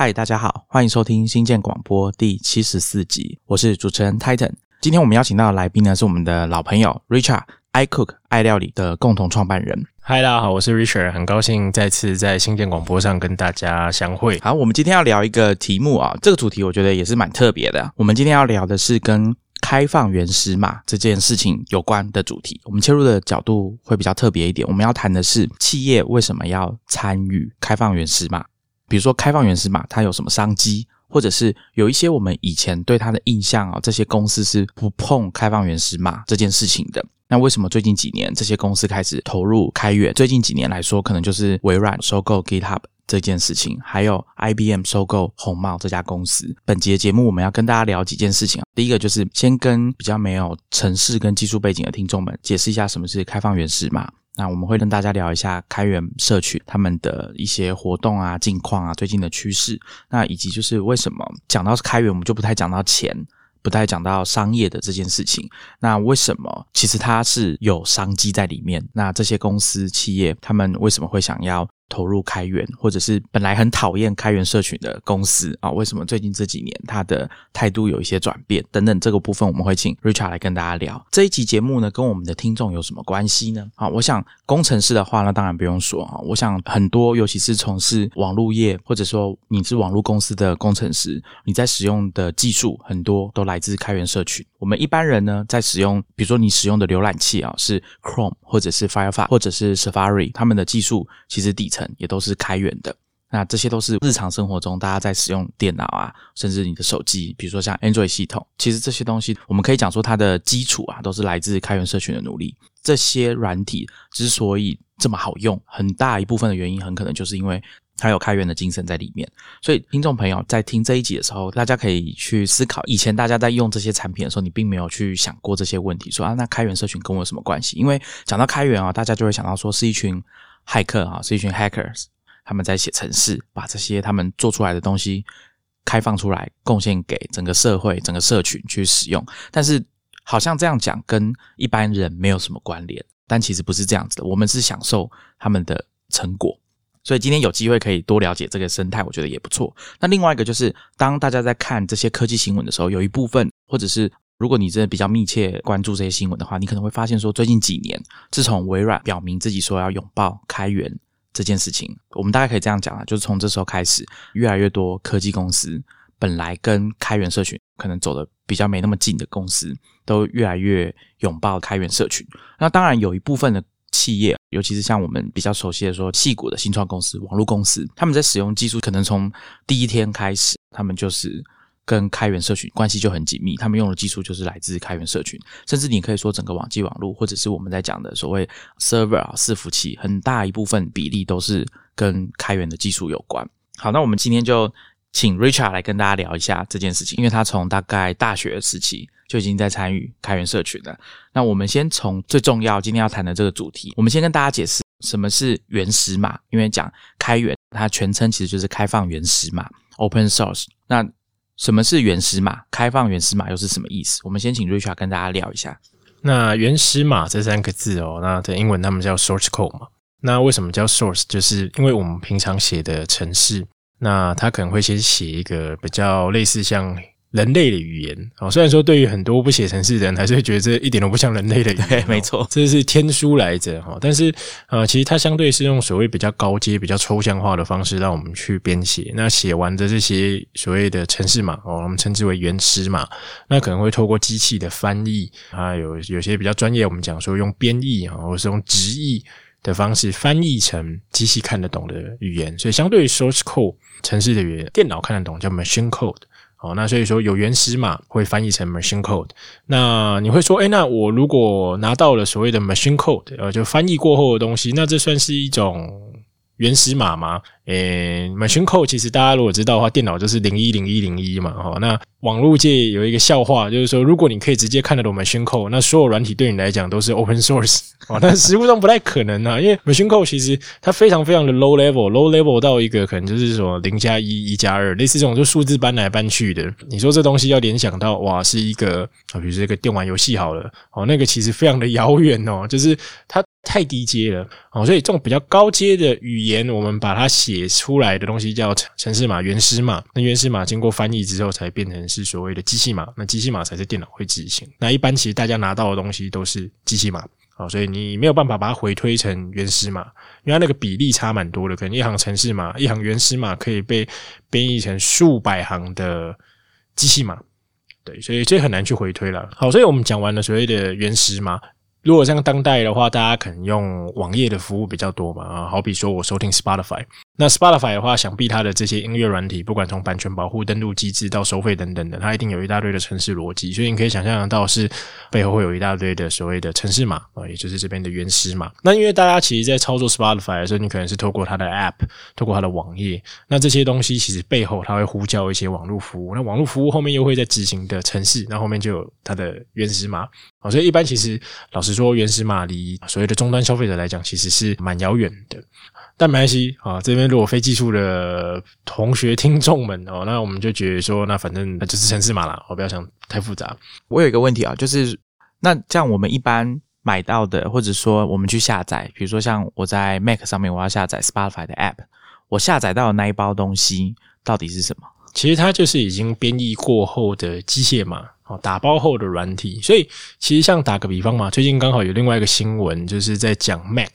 嗨，大家好，欢迎收听新建广播第七十四集，我是主持人 Titan。今天我们邀请到的来宾呢，是我们的老朋友 Richard iCook 爱料理的共同创办人。嗨，大家好，我是 Richard，很高兴再次在新建广播上跟大家相会。好，我们今天要聊一个题目啊，这个主题我觉得也是蛮特别的。我们今天要聊的是跟开放原始码这件事情有关的主题。我们切入的角度会比较特别一点，我们要谈的是企业为什么要参与开放原始码。比如说，开放原始码它有什么商机，或者是有一些我们以前对它的印象啊，这些公司是不碰开放原始码这件事情的。那为什么最近几年这些公司开始投入开源？最近几年来说，可能就是微软收购 GitHub 这件事情，还有 IBM 收购红帽这家公司。本节节目我们要跟大家聊几件事情。第一个就是先跟比较没有城市跟技术背景的听众们解释一下什么是开放原始码。那我们会跟大家聊一下开源社群他们的一些活动啊、近况啊、最近的趋势。那以及就是为什么讲到开源，我们就不太讲到钱，不太讲到商业的这件事情。那为什么其实它是有商机在里面？那这些公司企业他们为什么会想要？投入开源，或者是本来很讨厌开源社群的公司啊，为什么最近这几年他的态度有一些转变等等？这个部分我们会请 Richard 来跟大家聊。这一集节目呢，跟我们的听众有什么关系呢？啊，我想工程师的话呢，当然不用说啊。我想很多，尤其是从事网络业，或者说你是网络公司的工程师，你在使用的技术很多都来自开源社群。我们一般人呢，在使用，比如说你使用的浏览器啊，是 Chrome 或者是 Firefox 或者是 Safari，他们的技术其实底层。也都是开源的，那这些都是日常生活中大家在使用电脑啊，甚至你的手机，比如说像 Android 系统，其实这些东西我们可以讲说它的基础啊，都是来自开源社群的努力。这些软体之所以这么好用，很大一部分的原因，很可能就是因为它有开源的精神在里面。所以听众朋友在听这一集的时候，大家可以去思考，以前大家在用这些产品的时候，你并没有去想过这些问题，说啊，那开源社群跟我有什么关系？因为讲到开源啊，大家就会想到说是一群。骇客啊，是一群 hackers，他们在写程式，把这些他们做出来的东西开放出来，贡献给整个社会、整个社群去使用。但是，好像这样讲跟一般人没有什么关联，但其实不是这样子的。我们是享受他们的成果，所以今天有机会可以多了解这个生态，我觉得也不错。那另外一个就是，当大家在看这些科技新闻的时候，有一部分或者是。如果你真的比较密切关注这些新闻的话，你可能会发现说，最近几年，自从微软表明自己说要拥抱开源这件事情，我们大概可以这样讲啊，就是从这时候开始，越来越多科技公司本来跟开源社群可能走的比较没那么近的公司，都越来越拥抱开源社群。那当然有一部分的企业，尤其是像我们比较熟悉的说，细股的新创公司、网络公司，他们在使用技术，可能从第一天开始，他们就是。跟开源社群关系就很紧密，他们用的技术就是来自开源社群，甚至你可以说整个网际网络，或者是我们在讲的所谓 server 啊伺服器，很大一部分比例都是跟开源的技术有关。好，那我们今天就请 Richard 来跟大家聊一下这件事情，因为他从大概大学时期就已经在参与开源社群了。那我们先从最重要今天要谈的这个主题，我们先跟大家解释什么是原始码，因为讲开源，它全称其实就是开放原始码 （open source）。那什么是原始码？开放原始码又是什么意思？我们先请 Richard 跟大家聊一下。那原始码这三个字哦，那在英文他们叫 source code 嘛。那为什么叫 source？就是因为我们平常写的程式，那它可能会先写一个比较类似像。人类的语言哦，虽然说对于很多不写程式的人，还是会觉得这一点都不像人类的语言。没错，这是天书来着哈。但是呃，其实它相对是用所谓比较高阶、比较抽象化的方式，让我们去编写。那写完的这些所谓的程式码哦，我们称之为原始码。那可能会透过机器的翻译啊，有有些比较专业，我们讲说用编译啊，或是用直译的方式翻译成机器看得懂的语言。所以相对于 source code 程式的语言，电脑看得懂叫 machine code。哦，那所以说有原始码会翻译成 machine code。那你会说，哎，那我如果拿到了所谓的 machine code，呃，就翻译过后的东西，那这算是一种原始码吗？诶，machine code 其实大家如果知道的话，电脑就是零一零一零一嘛，哈。那网络界有一个笑话，就是说，如果你可以直接看得懂 machine code，那所有软体对你来讲都是 open source 啊。但实物上不太可能啊，因为 machine code 其实它非常非常的 low level，low level 到一个可能就是什么零加一、一加二，类似这种就数字搬来搬去的。你说这东西要联想到哇，是一个啊，比如说一个电玩游戏好了，哦，那个其实非常的遥远哦，就是它太低阶了哦，所以这种比较高阶的语言，我们把它写出来的东西叫程式码、原始码。那原始码经过翻译之后，才变成是所谓的机器码。那机器码才是电脑会执行。那一般其实大家拿到的东西都是机器码哦，所以你没有办法把它回推成原始码，因为它那个比例差蛮多的。可能一行程式码、一行原始码可以被编译成数百行的机器码。对，所以这很难去回推了。好，所以我们讲完了所谓的原始码。如果像当代的话，大家可能用网页的服务比较多嘛啊，好比说我收听 Spotify。那 Spotify 的话，想必它的这些音乐软体，不管从版权保护、登录机制到收费等等的，它一定有一大堆的城市逻辑，所以你可以想象得到是背后会有一大堆的所谓的城市码啊，也就是这边的原始码。那因为大家其实，在操作 Spotify 的时候，你可能是透过它的 App，透过它的网页，那这些东西其实背后它会呼叫一些网络服务，那网络服务后面又会在执行的城市，那后面就有它的原始码啊。所以一般其实老实说，原始码离所谓的终端消费者来讲，其实是蛮遥远的。但没关系啊，这边如果非技术的同学听众们哦，那我们就觉得说，那反正那就是城市码啦，我不要想太复杂。我有一个问题啊，就是那这样我们一般买到的，或者说我们去下载，比如说像我在 Mac 上面我要下载 Spotify 的 App，我下载到的那一包东西到底是什么？其实它就是已经编译过后的机械码哦，打包后的软体。所以其实像打个比方嘛，最近刚好有另外一个新闻，就是在讲 Mac。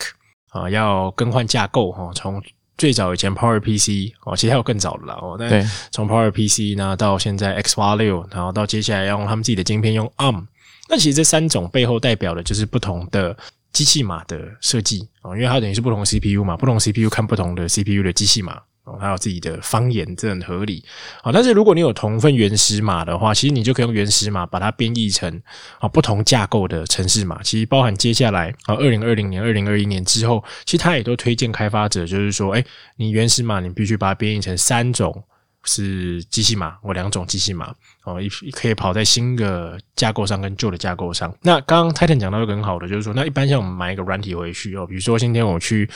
啊，要更换架构哈，从最早以前 Power PC 哦，其实还有更早的啦哦，但从 Power PC 呢到现在 X 八六，然后到接下来要用他们自己的晶片用 ARM，那其实这三种背后代表的就是不同的机器码的设计啊，因为它等于是不同 CPU 嘛，不同 CPU 看不同的 CPU 的机器码。哦，还有自己的方言，这很合理。好，但是如果你有同份原始码的话，其实你就可以用原始码把它编译成啊不同架构的城市码。其实包含接下来啊，二零二零年、二零二一年之后，其实它也都推荐开发者，就是说，哎，你原始码你必须把它编译成三种是机器码或两种机器码哦，一可以跑在新的架构上跟旧的架构上。那刚刚 Titan 讲到一个很好的，就是说，那一般像我们买一个软体回去哦，比如说今天我去。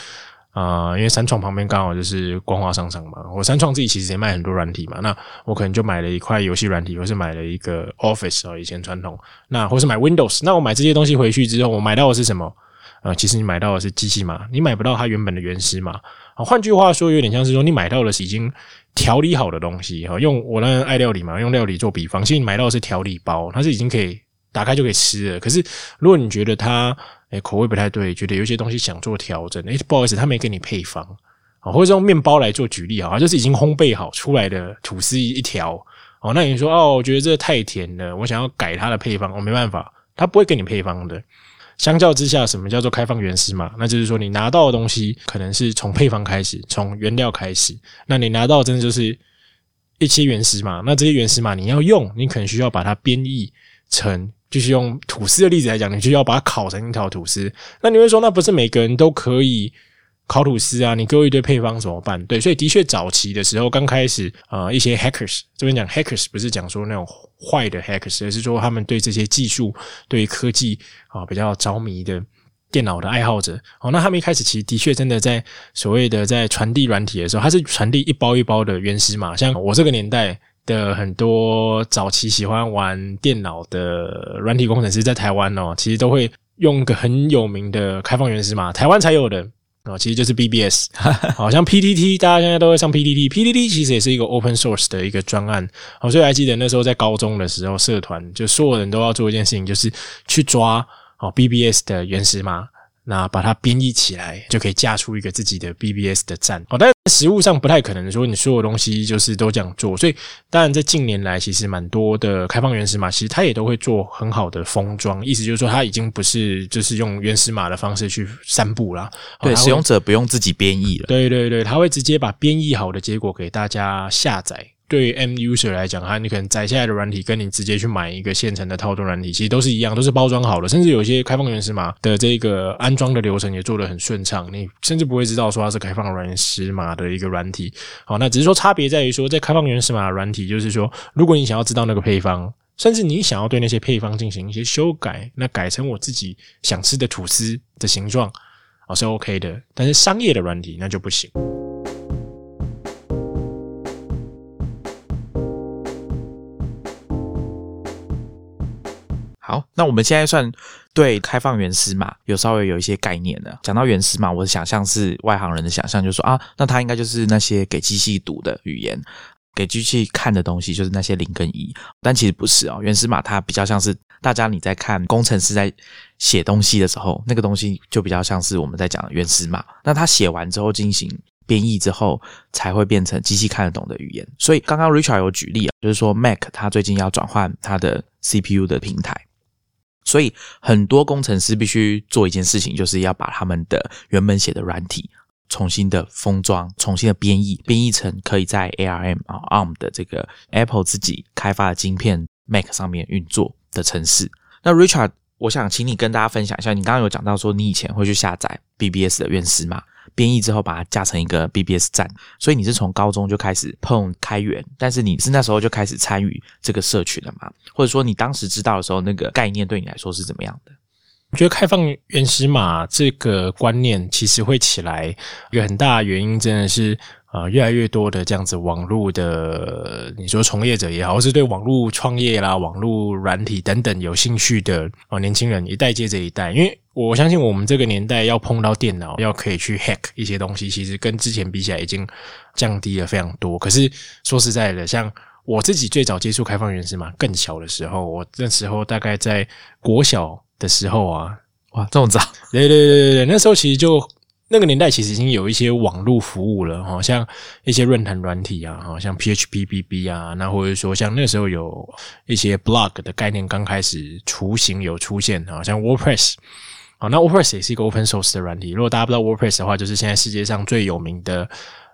啊，因为三创旁边刚好就是光华商场嘛，我三创自己其实也卖很多软体嘛，那我可能就买了一块游戏软体，或是买了一个 Office 哦，以前传统，那或是买 Windows，那我买这些东西回去之后，我买到的是什么？呃，其实你买到的是机器码，你买不到它原本的原始码。啊，换句话说，有点像是说你买到的是已经调理好的东西哈，用我那爱料理嘛，用料理做比方，其实你买到的是调理包，它是已经可以打开就可以吃了。可是如果你觉得它哎，口味不太对，觉得有些东西想做调整。哎，不好意思，他没给你配方啊，或者用面包来做举例啊，就是已经烘焙好出来的吐司一条哦。那你说哦，我觉得这太甜了，我想要改它的配方，我没办法，他不会给你配方的。相较之下，什么叫做开放原始码？那就是说你拿到的东西可能是从配方开始，从原料开始。那你拿到真的就是一些原始码，那这些原始码你要用，你可能需要把它编译成。就是用吐司的例子来讲，你就要把它烤成一条吐司。那你会说，那不是每个人都可以烤吐司啊？你给我一堆配方怎么办？对，所以的确早期的时候，刚开始啊，一些 hackers 这边讲 hackers 不是讲说那种坏的 hackers，而是说他们对这些技术、对科技啊比较着迷的电脑的爱好者。哦，那他们一开始其实的确真的在所谓的在传递软体的时候，它是传递一包一包的原始码。像我这个年代。的很多早期喜欢玩电脑的软体工程师在台湾哦，其实都会用个很有名的开放原始码，台湾才有的哦，其实就是 BBS，好像 PTT，大家现在都会上 PTT，PTT 其实也是一个 open source 的一个专案，哦，所以还记得那时候在高中的时候，社团就所有人都要做一件事情，就是去抓哦 BBS 的原始码。那把它编译起来，就可以架出一个自己的 BBS 的站。哦，但实物上不太可能说你所有东西就是都这样做。所以，当然在近年来，其实蛮多的开放原始码，其实它也都会做很好的封装。意思就是说，它已经不是就是用原始码的方式去散布了。对，使用者不用自己编译了。对对对，他会直接把编译好的结果给大家下载。对于 M user 来讲，哈，你可能载下来的软体，跟你直接去买一个现成的套装软体，其实都是一样，都是包装好的。甚至有些开放原始码的这个安装的流程也做得很顺畅，你甚至不会知道说它是开放原始码的一个软体。好，那只是说差别在于说，在开放原始码的软体，就是说，如果你想要知道那个配方，甚至你想要对那些配方进行一些修改，那改成我自己想吃的吐司的形状，哦，是 OK 的。但是商业的软体那就不行。好，那我们现在算对开放源码码有稍微有一些概念了。讲到源码码，我的想象是外行人的想象，就是说啊，那它应该就是那些给机器读的语言，给机器看的东西就是那些零跟一。但其实不是哦，源码码它比较像是大家你在看工程师在写东西的时候，那个东西就比较像是我们在讲的源码。那他写完之后进行。编译之后才会变成机器看得懂的语言。所以刚刚 Richard 有举例啊，就是说 Mac 它最近要转换它的 CPU 的平台，所以很多工程师必须做一件事情，就是要把他们的原本写的软体重新的封装、重新的编译，编译成可以在 ARM 啊 ARM 的这个 Apple 自己开发的晶片 Mac 上面运作的程式。那 Richard，我想请你跟大家分享一下，你刚刚有讲到说你以前会去下载 BBS 的院士吗。编译之后把它架成一个 BBS 站，所以你是从高中就开始碰开源，但是你是那时候就开始参与这个社群了吗？或者说你当时知道的时候，那个概念对你来说是怎么样的？我觉得开放原始码这个观念其实会起来，一个很大的原因真的是。啊，越来越多的这样子网络的，你说从业者也好，或是对网络创业啦、网络软体等等有兴趣的啊年轻人，一代接着一代。因为我相信我们这个年代要碰到电脑，要可以去 hack 一些东西，其实跟之前比起来已经降低了非常多。可是说实在的，像我自己最早接触开放原始码更小的时候，我那时候大概在国小的时候啊，哇，这么早？对对对对对，那时候其实就。那个年代其实已经有一些网络服务了，哈，像一些论坛软体啊，哈，像 PHP、BB 啊，那或者说像那时候有一些 blog 的概念刚开始雏形有出现，啊，像 WordPress，啊，那 WordPress 也是一个 open source 的软体。如果大家不知道 WordPress 的话，就是现在世界上最有名的。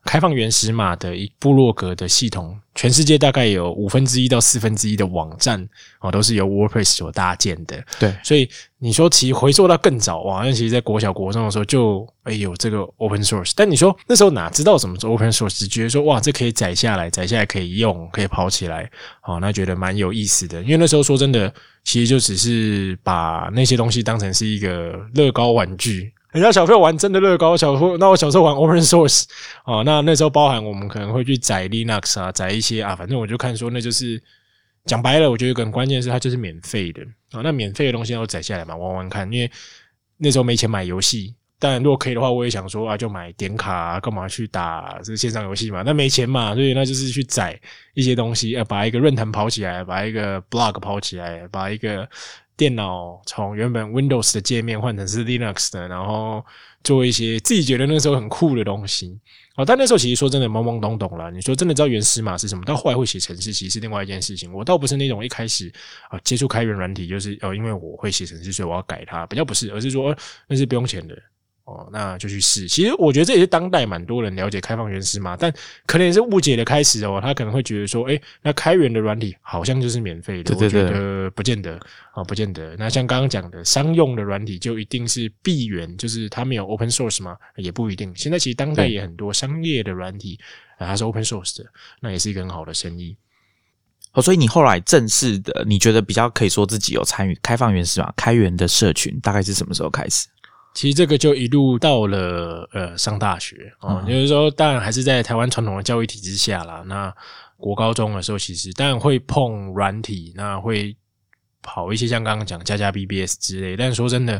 开放原始码的一部落格的系统，全世界大概有五分之一到四分之一的网站哦，都是由 WordPress 所搭建的。对，所以你说其实回溯到更早哇，那其实，在国小国中的时候就哎有这个 Open Source，但你说那时候哪知道什么是 Open Source，只觉得说哇，这可以载下来，载下来可以用，可以跑起来，哦，那觉得蛮有意思的。因为那时候说真的，其实就只是把那些东西当成是一个乐高玩具。人家小朋友玩真的乐高，小朋友那我小时候玩 Open Source 啊，那那时候包含我们可能会去载 Linux 啊，载一些啊，反正我就看说那就是讲白了，我觉得很关键是它就是免费的啊，那免费的东西要载下来嘛，玩玩看，因为那时候没钱买游戏，但如果可以的话，我也想说啊，就买点卡，干嘛去打这线上游戏嘛？那没钱嘛，所以那就是去载一些东西，呃，把一个论坛跑起来，把一个 blog 跑起来，把一个。电脑从原本 Windows 的界面换成是 Linux 的，然后做一些自己觉得那时候很酷的东西。哦，但那时候其实说真的懵懵懂懂了。你说真的知道原始码是什么？到后来会写程式，其实是另外一件事情。我倒不是那种一开始啊接触开源软体，就是哦，因为我会写程式，所以我要改它，比较不是，而是说那是不用钱的。哦，那就去试。其实我觉得这也是当代蛮多人了解开放原始码，但可能也是误解的开始哦。他可能会觉得说，哎，那开源的软体好像就是免费的。对对对，不见得啊，不见得。那像刚刚讲的商用的软体，就一定是闭源，就是它没有 open source 吗？也不一定。现在其实当代也很多商业的软体啊，它是 open source 的，那也是一个很好的生意。哦，所以你后来正式的，你觉得比较可以说自己有参与开放原始码开源的社群，大概是什么时候开始？其实这个就一路到了呃上大学哦，就是说当然还是在台湾传统的教育体制下啦。那国高中的时候，其实当然会碰软体，那会跑一些像刚刚讲加加 BBS 之类。但是说真的，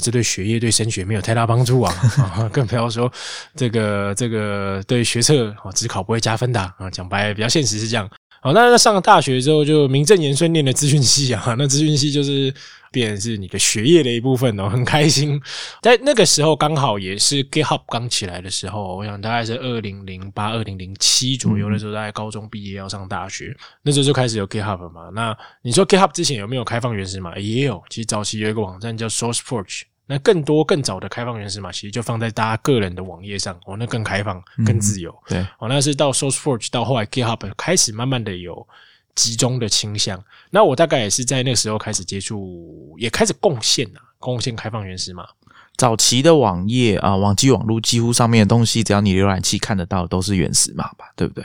这对学业对升学没有太大帮助啊，更不要说这个这个对学测哦，只考不会加分的啊。讲白比较现实是这样。好，那上了大学之后，就名正言顺念的资讯系啊，那资讯系就是。变成是你的学业的一部分哦，很开心。在那个时候刚好也是 GitHub 刚起来的时候，我想大概是二零零八、二零零七左右的时候，大概高中毕业要上大学，那时候就开始有 GitHub 嘛。那你说 GitHub 之前有没有开放原始码？也有，其实早期有一个网站叫 SourceForge。那更多更早的开放原始码，其实就放在大家个人的网页上哦，那更开放、更自由。对，哦，那是到 SourceForge 到后来 GitHub 开始慢慢的有。集中的倾向，那我大概也是在那个时候开始接触，也开始贡献啊，贡献开放原始码。早期的网页啊，网际网络几乎上面的东西，只要你浏览器看得到，都是原始码吧？对不对？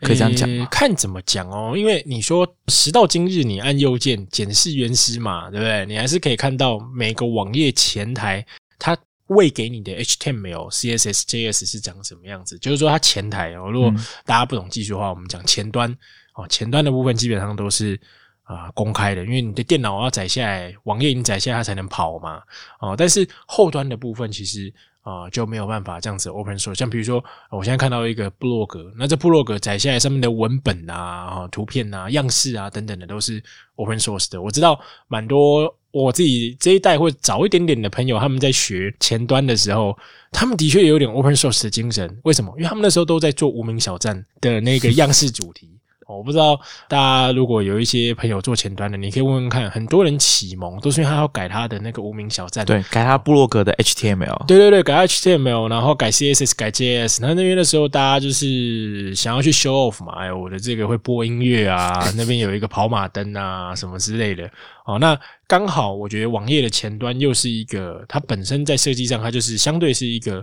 可以这样讲看怎么讲哦，因为你说时到今日，你按右键检视原始码，对不对？你还是可以看到每个网页前台它喂给你的 HTML、CSS、JS 是长什么样子。就是说，它前台哦，如果大家不懂技术的话，我们讲前端。哦，前端的部分基本上都是啊公开的，因为你的电脑要载下来，网页你载下来它才能跑嘛。哦，但是后端的部分其实啊就没有办法这样子 open source。像比如说，我现在看到一个部落格，那这部落格载下来上面的文本啊、啊图片啊、样式啊等等的都是 open source 的。我知道蛮多。我自己这一代或早一点点的朋友，他们在学前端的时候，他们的确有点 open source 的精神。为什么？因为他们那时候都在做无名小站的那个样式主题。我不知道大家如果有一些朋友做前端的，你可以问问看。很多人启蒙都是因为他要改他的那个无名小站，对，改他部落格的 HTML，对对对，改 HTML，然后改 CSS，改 JS。那那边的时候，大家就是想要去 show off 嘛，哎，我的这个会播音乐啊，那边有一个跑马灯啊，什么之类的。哦，那刚好我觉得网页的前端又是一个，它本身在设计上，它就是相对是一个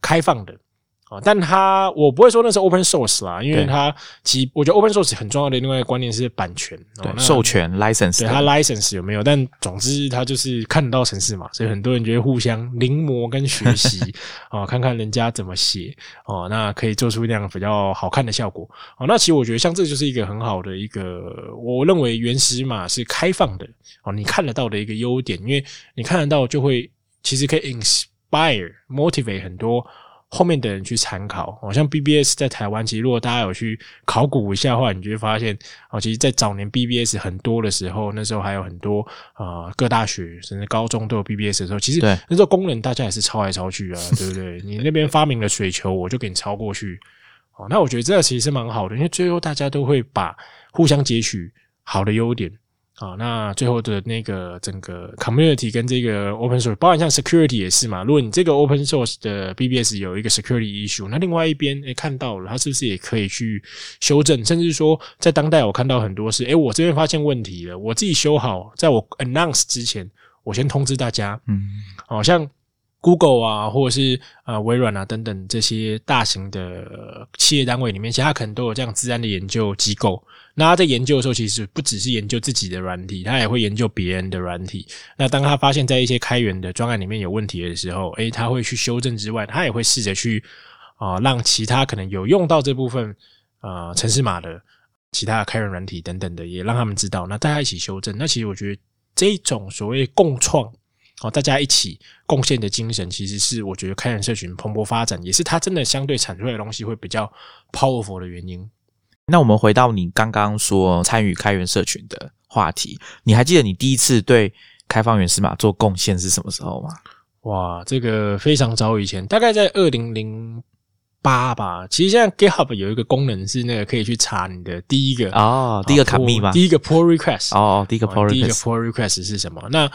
开放的。啊，但它我不会说那是 open source 啦，因为它其我觉得 open source 很重要的另外一个观念是版权，对，授权 license，对它 license 有没有？但总之它就是看得到城市嘛，所以很多人觉得互相临摹跟学习啊，看看人家怎么写哦，那可以做出那样比较好看的效果哦。那其实我觉得像这就是一个很好的一个，我认为原始码是开放的哦，你看得到的一个优点，因为你看得到就会其实可以 inspire motivate 很多。后面的人去参考，好像 BBS 在台湾，其实如果大家有去考古一下的话，你就会发现，哦，其实，在早年 BBS 很多的时候，那时候还有很多啊，各大学甚至高中都有 BBS 的时候，其实那时候工人大家也是抄来抄去啊，对不对？你那边发明了水球，我就给你抄过去，哦，那我觉得这个其实是蛮好的，因为最后大家都会把互相截取好的优点。啊，那最后的那个整个 community 跟这个 open source，包含像 security 也是嘛。如果你这个 open source 的 BBS 有一个 security issue，那另外一边诶看到了，它是不是也可以去修正？甚至说，在当代我看到很多是，诶我这边发现问题了，我自己修好，在我 announce 之前，我先通知大家。嗯，好像。Google 啊，或者是呃微软啊等等这些大型的企业单位里面，其实它可能都有这样自然的研究机构。那他在研究的时候，其实不只是研究自己的软体，他也会研究别人的软体。那当他发现，在一些开源的专案里面有问题的时候，诶，他会去修正之外，他也会试着去啊，让其他可能有用到这部分呃城市码的其他的开源软体等等的，也让他们知道。那大家一起修正。那其实我觉得这种所谓共创。哦，大家一起贡献的精神，其实是我觉得开源社群蓬勃发展，也是它真的相对产出来的东西会比较 powerful 的原因。那我们回到你刚刚说参与开源社群的话题，你还记得你第一次对开放源码码做贡献是什么时候吗？哇，这个非常早以前，大概在二零零八吧。其实现在 GitHub 有一个功能是那个可以去查你的第一个哦，第一个卡密吗？第一个 pull request 哦，第一个 pull 第一个 pull request 是什么？那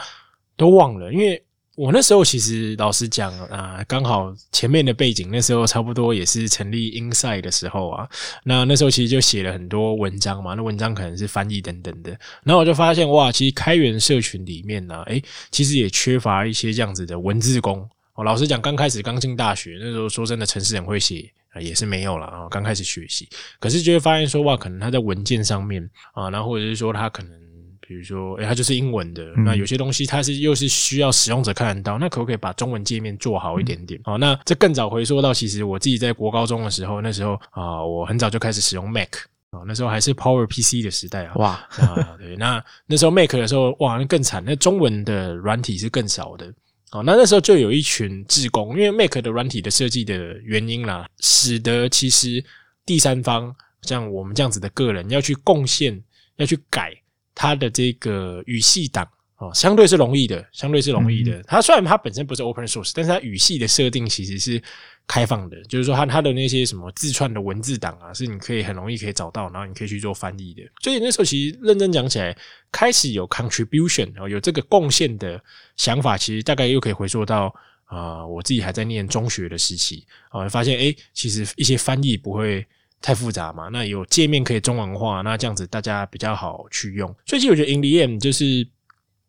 都忘了，因为我那时候其实老实讲啊，刚好前面的背景那时候差不多也是成立 Inside 的时候啊，那那时候其实就写了很多文章嘛，那文章可能是翻译等等的，然后我就发现哇，其实开源社群里面呢，诶，其实也缺乏一些这样子的文字工。我老实讲，刚开始刚进大学那时候，说真的，城市很会写，也是没有了啊，刚开始学习，可是就会发现说哇，可能他在文件上面啊，然后或者是说他可能。比如说，哎，它就是英文的。那有些东西它是又是需要使用者看得到，那可不可以把中文界面做好一点点？哦，那这更早回溯到，其实我自己在国高中的时候，那时候啊，我很早就开始使用 Mac 啊，那时候还是 Power PC 的时代啊。哇啊，对，那那时候 Mac 的时候，哇，那更惨，那中文的软体是更少的。哦，那那时候就有一群志工，因为 Mac 的软体的设计的原因啦，使得其实第三方像我们这样子的个人要去贡献，要去改。它的这个语系档哦，相对是容易的，相对是容易的。它虽然它本身不是 open source，但是它语系的设定其实是开放的，就是说它它的那些什么自串的文字档啊，是你可以很容易可以找到，然后你可以去做翻译的。所以那时候其实认真讲起来，开始有 contribution 哦，有这个贡献的想法，其实大概又可以回溯到啊，我自己还在念中学的时期啊，发现诶，其实一些翻译不会。太复杂嘛？那有界面可以中文化，那这样子大家比较好去用。所以其实我觉得 In the end 就是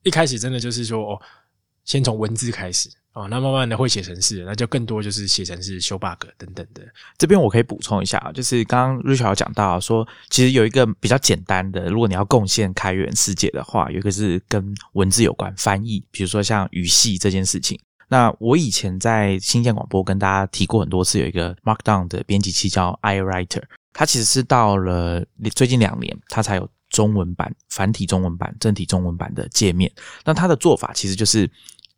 一开始真的就是说，哦，先从文字开始哦，那慢慢的会写程式，那就更多就是写程式、修 bug 等等的。这边我可以补充一下啊，就是刚刚 Richard 讲到说，其实有一个比较简单的，如果你要贡献开源世界的话，有一个是跟文字有关翻译，比如说像语系这件事情。那我以前在新建广播跟大家提过很多次，有一个 Markdown 的编辑器叫 iWriter，它其实是到了最近两年，它才有中文版、繁体中文版、正体中文版的界面。那它的做法其实就是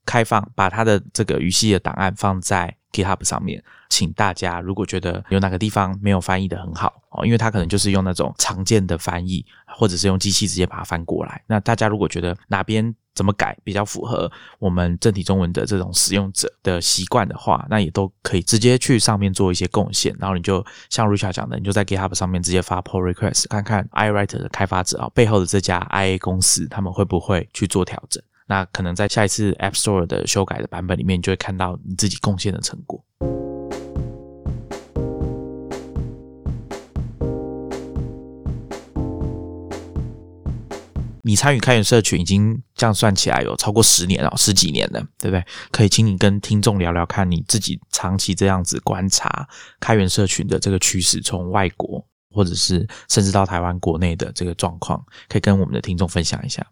开放，把它的这个语系的档案放在 GitHub 上面。请大家如果觉得有哪个地方没有翻译的很好哦，因为它可能就是用那种常见的翻译，或者是用机器直接把它翻过来。那大家如果觉得哪边怎么改比较符合我们正体中文的这种使用者的习惯的话，那也都可以直接去上面做一些贡献。然后你就像 Richard 讲的，你就在 GitHub 上面直接发 Pull Request，看看 iWriter 的开发者啊背后的这家 IA 公司他们会不会去做调整。那可能在下一次 App Store 的修改的版本里面，你就会看到你自己贡献的成果。你参与开源社群已经这样算起来有超过十年了，十几年了，对不对？可以请你跟听众聊聊，看你自己长期这样子观察开源社群的这个趋势，从外国或者是甚至到台湾国内的这个状况，可以跟我们的听众分享一下。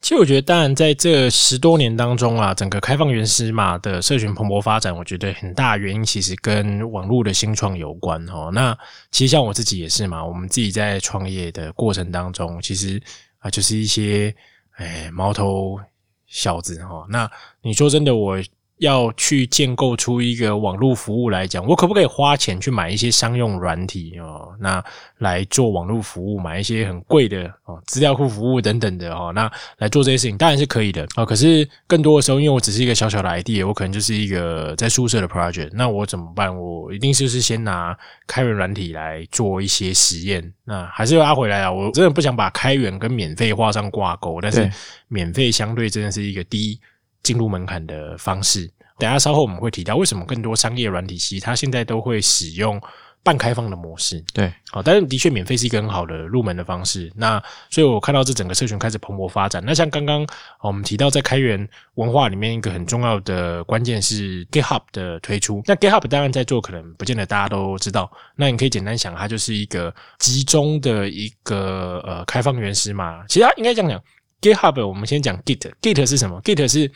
其实我觉得，当然在这十多年当中啊，整个开放原始码的社群蓬勃发展，我觉得很大原因其实跟网络的新创有关哦。那其实像我自己也是嘛，我们自己在创业的过程当中，其实。啊，就是一些哎毛头小子哈。那你说真的，我。要去建构出一个网络服务来讲，我可不可以花钱去买一些商用软体哦？那来做网络服务，买一些很贵的哦资料库服务等等的哦，那来做这些事情当然是可以的哦。可是更多的时候，因为我只是一个小小的 idea，我可能就是一个在宿舍的 project，那我怎么办？我一定就是先拿开源软体来做一些实验。那还是要拉回来啊！我真的不想把开源跟免费画上挂钩，但是免费相对真的是一个低。进入门槛的方式，等下稍后我们会提到为什么更多商业软体系它现在都会使用半开放的模式。对，好，但是的确免费是一个很好的入门的方式。那所以我看到这整个社群开始蓬勃发展。那像刚刚我们提到在开源文化里面一个很重要的关键是 GitHub 的推出。那 GitHub 当然在做，可能不见得大家都知道。那你可以简单想，它就是一个集中的一个呃开放原始码。其实它应该这样讲。GitHub，我们先讲 Git，Git 是什么？Git 是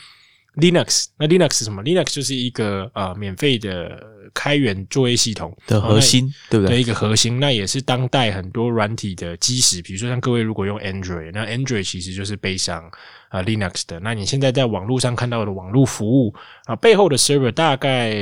Linux，那 Linux 是什么？Linux 就是一个呃免费的开源作业系统的核心，对不对？的一个核心，那也是当代很多软体的基石。比如说像各位如果用 Android，那 Android 其实就是背上。啊，Linux 的，那你现在在网络上看到的网络服务啊，背后的 server 大概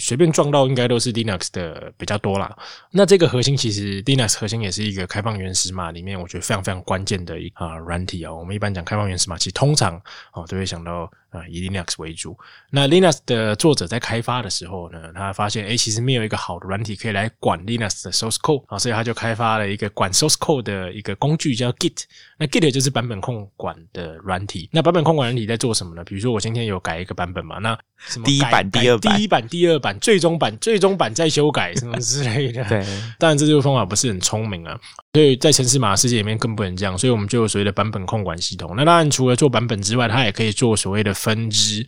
随便撞到应该都是 Linux 的比较多啦。那这个核心其实 Linux 核心也是一个开放原始码里面，我觉得非常非常关键的一啊软体啊。我们一般讲开放原始码，其实通常哦都会想到啊以 Linux 为主。那 Linux 的作者在开发的时候呢，他发现哎，其实没有一个好的软体可以来管 Linux 的 source code 啊，所以他就开发了一个管 source code 的一个工具叫 Git。那 Git 就是版本控管的软体。那版本控管软体在做什么呢？比如说我今天有改一个版本嘛，那第一版、第二版、第一版、第二版、最终版、最终版再修改什么之类的。对，当然这个方法不是很聪明啊，所以在城市码世界里面更不能这样。所以我们就有所谓的版本控管系统。那当然除了做版本之外，它也可以做所谓的分支。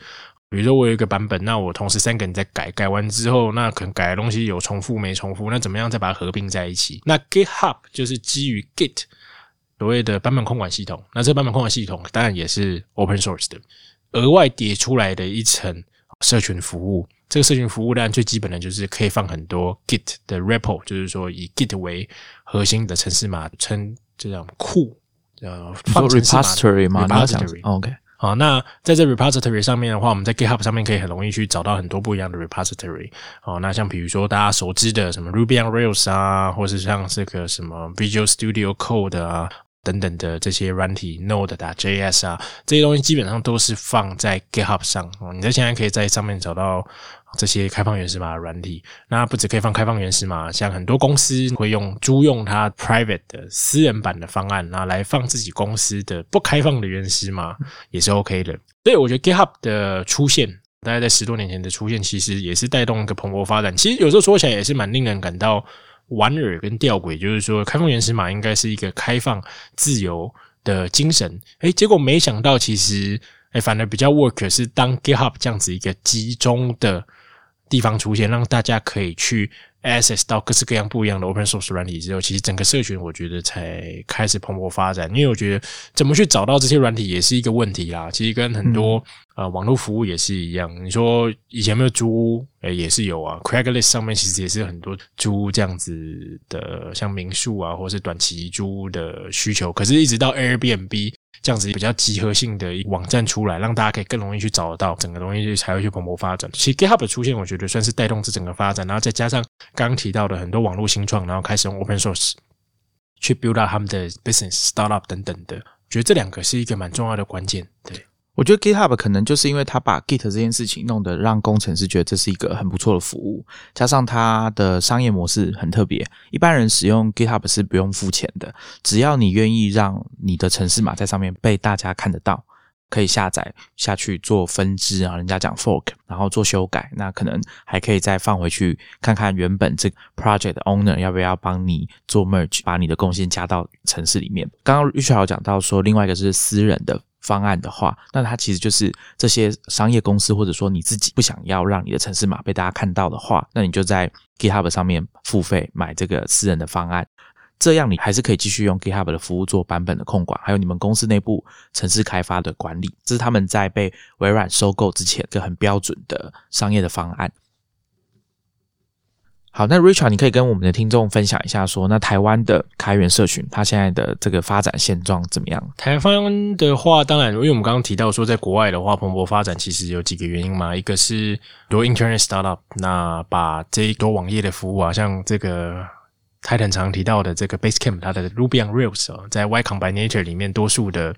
比如说我有一个版本，那我同时三个人在改，改完之后，那可能改的东西有重复没重复，那怎么样再把它合并在一起？那 GitHub 就是基于 Git。所谓的版本控管系统，那这版本控管系统当然也是 open source 的，额外叠出来的一层社群服务。这个社群服务当然最基本的就是可以放很多 Git 的 repo，就是说以 Git 为核心的城市码称这样库，呃，放 repository 吗？repository，OK。好，那在这 repository 上面的话，我们在 GitHub 上面可以很容易去找到很多不一样的 repository。好，那像比如说大家熟知的什么 Ruby on Rails 啊，或是像这个什么 Visual Studio Code 啊。等等的这些软体，Node 啊 JS 啊，这些东西基本上都是放在 GitHub 上哦。你在现在可以在上面找到这些开放原始码的软体。那不止可以放开放原始码，像很多公司会用租用它 private 的私人版的方案，然后来放自己公司的不开放的原始码，也是 OK 的。所以我觉得 GitHub 的出现，大概在十多年前的出现，其实也是带动一个蓬勃发展。其实有时候说起来也是蛮令人感到。莞尔跟吊诡，就是说，开放原始码应该是一个开放自由的精神。诶，结果没想到，其实诶，反而比较 work 是当 GitHub 这样子一个集中的地方出现，让大家可以去 access 到各式各样不一样的 open source 软体之后，其实整个社群我觉得才开始蓬勃发展。因为我觉得怎么去找到这些软体也是一个问题啦。其实跟很多呃网络服务也是一样。你说以前没有租屋，诶也是有啊。Craigslist 上面其实也是很多租这样子的，像民宿啊，或是短期租的需求。可是，一直到 Airbnb。这样子比较集合性的一网站出来，让大家可以更容易去找得到整个东西，才会去蓬勃发展。其实 GitHub 的出现，我觉得算是带动这整个发展，然后再加上刚刚提到的很多网络新创，然后开始用 Open Source 去 build up 他们的 business startup 等等的，觉得这两个是一个蛮重要的关键。对。我觉得 GitHub 可能就是因为他把 Git 这件事情弄得让工程师觉得这是一个很不错的服务，加上它的商业模式很特别，一般人使用 GitHub 是不用付钱的，只要你愿意让你的城市码在上面被大家看得到，可以下载下去做分支啊，人家讲 fork，然后做修改，那可能还可以再放回去看看原本这个 project owner 要不要帮你做 merge，把你的贡献加到城市里面。刚刚玉学好讲到说，另外一个是私人的。方案的话，那它其实就是这些商业公司，或者说你自己不想要让你的城市码被大家看到的话，那你就在 GitHub 上面付费买这个私人的方案，这样你还是可以继续用 GitHub 的服务做版本的控管，还有你们公司内部城市开发的管理，这是他们在被微软收购之前一个很标准的商业的方案。好，那 Richard，你可以跟我们的听众分享一下，说那台湾的开源社群，它现在的这个发展现状怎么样？台湾的话，当然，因为我们刚刚提到说，在国外的话，蓬勃发展其实有几个原因嘛，一个是多 Internet startup，那把这一多网页的服务啊，像这个 Titan 常提到的这个 Basecamp，它的 Ruby on Rails，在 Y Combinator 里面，多数的。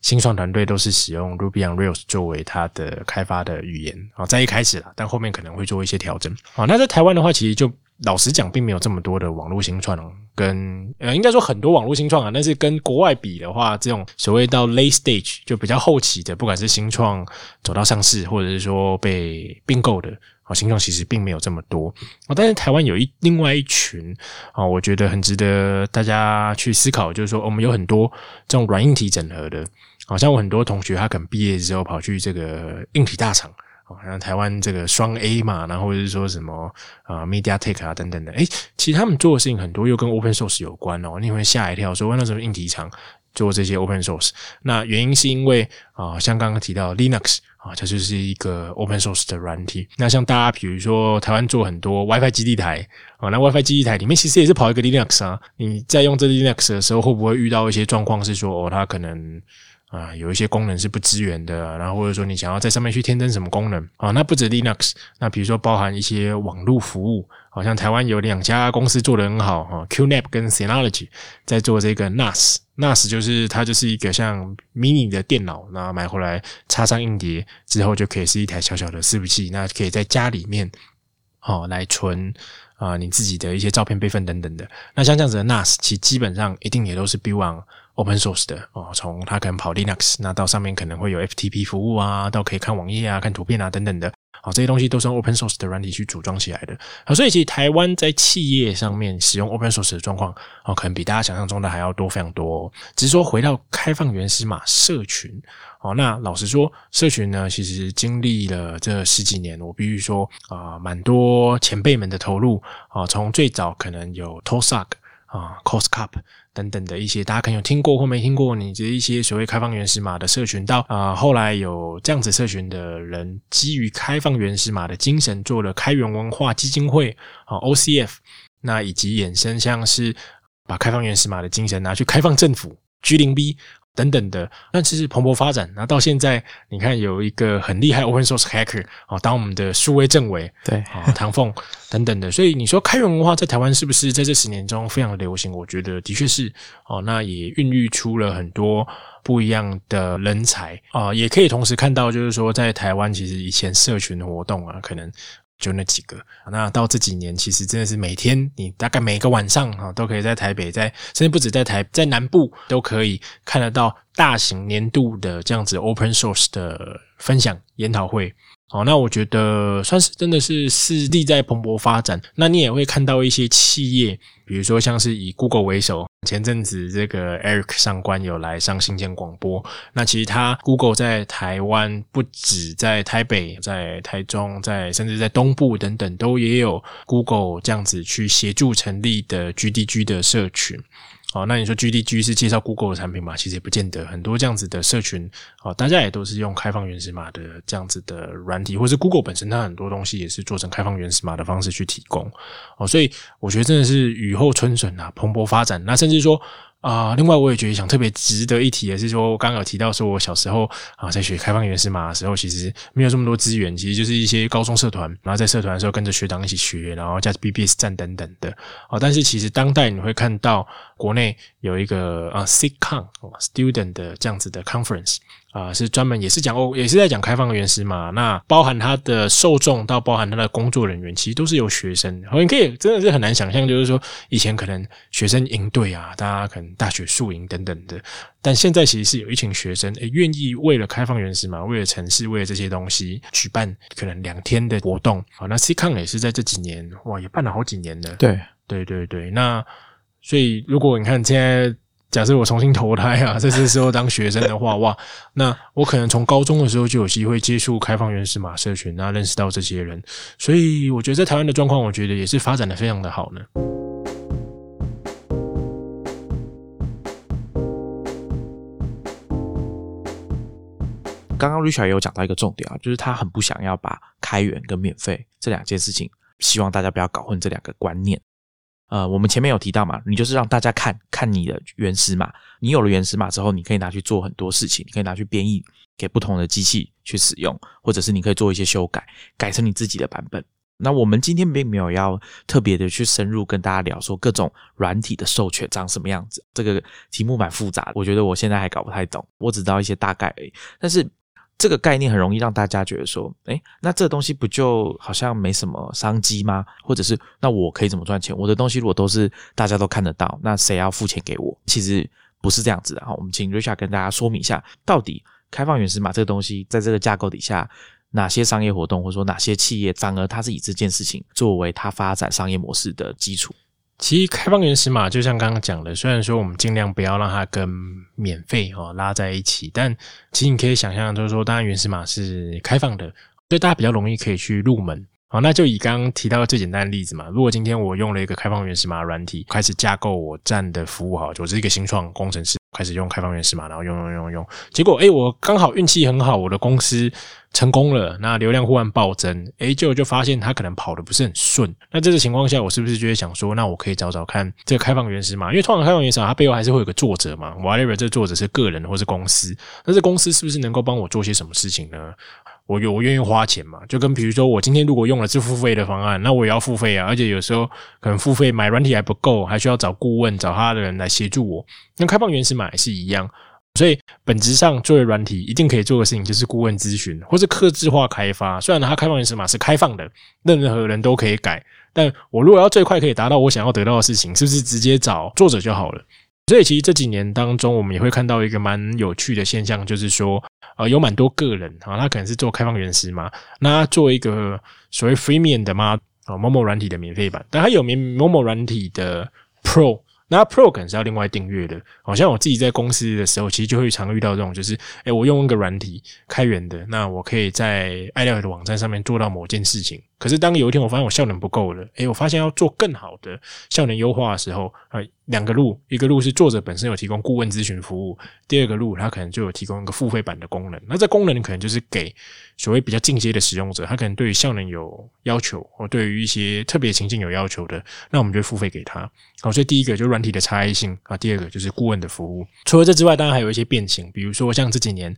新创团队都是使用 Ruby on Rails 作为它的开发的语言啊，在一开始啦，但后面可能会做一些调整啊。那在台湾的话，其实就老实讲，并没有这么多的网络新创哦，跟呃，应该说很多网络新创啊，但是跟国外比的话，这种所谓到 late stage 就比较后期的，不管是新创走到上市，或者是说被并购的啊，新创其实并没有这么多啊。但是台湾有一另外一群啊，我觉得很值得大家去思考，就是说我们有很多这种软硬体整合的。好像我很多同学，他可能毕业之后跑去这个硬体大厂，好像台湾这个双 A 嘛，然后或者是说什么啊，MediaTek 啊等等的，诶，其实他们做的事情很多又跟 Open Source 有关哦，你会吓一跳，说那什么硬体厂做这些 Open Source，那原因是因为啊，像刚刚提到 Linux 啊，它就是一个 Open Source 的软体。那像大家比如说台湾做很多 WiFi 基地台啊，那 WiFi 基地台里面其实也是跑一个 Linux 啊，你在用这 Linux 的时候，会不会遇到一些状况是说哦，它可能啊，有一些功能是不支援的，然后或者说你想要在上面去添增什么功能啊，那不止 Linux，那比如说包含一些网络服务，好像台湾有两家公司做的很好哈，QNAP 跟 Synology 在做这个 NAS，NAS 就是它就是一个像 mini 的电脑，那买回来插上硬碟之后就可以是一台小小的伺服器，那可以在家里面哦来存啊你自己的一些照片备份等等的，那像这样子的 NAS，其基本上一定也都是 B 网。Open source 的哦，从它可能跑 Linux，那到上面可能会有 FTP 服务啊，到可以看网页啊、看图片啊等等的，好，这些东西都是用 Open source 的软体去组装起来的。好，所以其实台湾在企业上面使用 Open source 的状况，哦，可能比大家想象中的还要多非常多。只是说回到开放原始码社群，哦，那老实说，社群呢，其实经历了这十几年，我必须说啊，蛮多前辈们的投入啊，从最早可能有 t o s a k 啊，Coscup。等等的一些，大家可能有听过或没听过，你的一些所谓开放原始码的社群，到啊后来有这样子社群的人，基于开放原始码的精神，做了开源文化基金会啊 OCF，那以及衍生像是把开放原始码的精神拿去开放政府 G 零 B。等等的，那其实蓬勃发展。那到现在，你看有一个很厉害 open source hacker 啊，当我们的数位政委，对啊，唐凤等等的。所以你说开源文化在台湾是不是在这十年中非常流行？我觉得的确是哦。那也孕育出了很多不一样的人才啊。也可以同时看到，就是说在台湾，其实以前社群活动啊，可能。就那几个，那到这几年，其实真的是每天，你大概每个晚上哈，都可以在台北，在甚至不止在台，在南部都可以看得到大型年度的这样子 open source 的分享研讨会。哦，那我觉得算是真的是势力在蓬勃发展。那你也会看到一些企业，比如说像是以 Google 为首，前阵子这个 Eric 上官有来上新建广播。那其实他 Google 在台湾不止在台北，在台中，在甚至在东部等等，都也有 Google 这样子去协助成立的 GDG 的社群。哦，那你说 GDG 是介绍 Google 的产品嘛？其实也不见得，很多这样子的社群，哦，大家也都是用开放原始码的这样子的软体，或是 Google 本身它很多东西也是做成开放原始码的方式去提供。哦，所以我觉得真的是雨后春笋啊，蓬勃发展。那甚至说。啊，另外我也觉得想特别值得一提的是说，我刚刚有提到说，我小时候啊在学开放原始码的时候，其实没有这么多资源，其实就是一些高中社团，然后在社团的时候跟着学长一起学，然后加 BBS 站等等的啊。但是其实当代你会看到国内有一个啊 SICON Student 的这样子的 Conference。啊，是专门也是讲哦，也是在讲开放原始码。那包含它的受众到包含它的工作人员，其实都是有学生。你可以真的是很难想象，就是说以前可能学生营队啊，大家可能大学宿营等等的，但现在其实是有一群学生诶，愿意为了开放原始码，为了城市，为了这些东西，举办可能两天的活动。好，那 CCon 也是在这几年哇，也办了好几年了。对，对，对，对。那所以如果你看现在。假设我重新投胎啊，在 这时候当学生的话，哇，那我可能从高中的时候就有机会接触开放原始码社群，那认识到这些人，所以我觉得在台湾的状况，我觉得也是发展的非常的好呢。刚刚 Richard 也有讲到一个重点啊，就是他很不想要把开源跟免费这两件事情，希望大家不要搞混这两个观念。呃，我们前面有提到嘛，你就是让大家看看你的原始码，你有了原始码之后，你可以拿去做很多事情，你可以拿去编译给不同的机器去使用，或者是你可以做一些修改，改成你自己的版本。那我们今天并没有要特别的去深入跟大家聊说各种软体的授权长什么样子，这个题目蛮复杂，我觉得我现在还搞不太懂，我只知道一些大概而已。但是。这个概念很容易让大家觉得说，哎，那这东西不就好像没什么商机吗？或者是那我可以怎么赚钱？我的东西如果都是大家都看得到，那谁要付钱给我？其实不是这样子的哈。我们请 Richard 跟大家说明一下，到底开放原始码这个东西在这个架构底下，哪些商业活动或者说哪些企业，反而它是以这件事情作为它发展商业模式的基础。其实开放原始码就像刚刚讲的，虽然说我们尽量不要让它跟免费哦拉在一起，但其实你可以想象，就是说，当然原始码是开放的，所以大家比较容易可以去入门。好，那就以刚刚提到的最简单的例子嘛，如果今天我用了一个开放原始码软体，开始架构我站的服务，哈，我是一个新创工程师，开始用开放原始码，然后用用用用，结果诶，我刚好运气很好，我的公司成功了，那流量忽然暴增，诶，就就发现它可能跑的不是很顺，那这个情况下，我是不是就会想说，那我可以找找看这个开放原始码，因为通常开放原始码它背后还是会有个作者嘛，whatever，这作者是个人或是公司，那这公司是不是能够帮我做些什么事情呢？我有我愿意花钱嘛？就跟比如说，我今天如果用了支付费的方案，那我也要付费啊。而且有时候可能付费买软体还不够，还需要找顾问，找他的人来协助我。那开放原始码也是一样，所以本质上作为软体一定可以做的事情就是顾问咨询或是客制化开发。虽然它开放原始码是开放的，任何人都可以改，但我如果要最快可以达到我想要得到的事情，是不是直接找作者就好了？所以其实这几年当中，我们也会看到一个蛮有趣的现象，就是说。呃，有蛮多个人啊，他可能是做开放原始嘛，那他做一个所谓 freemium 的嘛，啊，某某软体的免费版，但他有免某某软体的 pro。那 Pro 可能是要另外订阅的，好像我自己在公司的时候，其实就会常遇到这种，就是，诶我用一个软体开源的，那我可以在爱料的网站上面做到某件事情，可是当有一天我发现我效能不够了，诶我发现要做更好的效能优化的时候，啊，两个路，一个路是作者本身有提供顾问咨询服务，第二个路他可能就有提供一个付费版的功能，那这功能可能就是给所谓比较进阶的使用者，他可能对于效能有要求，或对于一些特别情境有要求的，那我们就付费给他。好，所以第一个就是软体的差异性啊，第二个就是顾问的服务。除了这之外，当然还有一些变形，比如说像这几年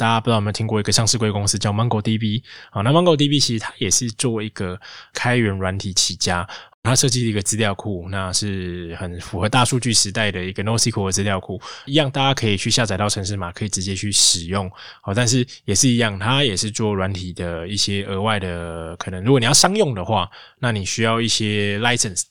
大家不知道有没有听过一个上市贵公司叫 MongoDB 啊，那 MongoDB 其实它也是作为一个开源软体起家，它设计了一个资料库，那是很符合大数据时代的一个 NoSQL 的资料库，一样大家可以去下载到城市码，可以直接去使用。好，但是也是一样，它也是做软体的一些额外的可能，如果你要商用的话，那你需要一些 license。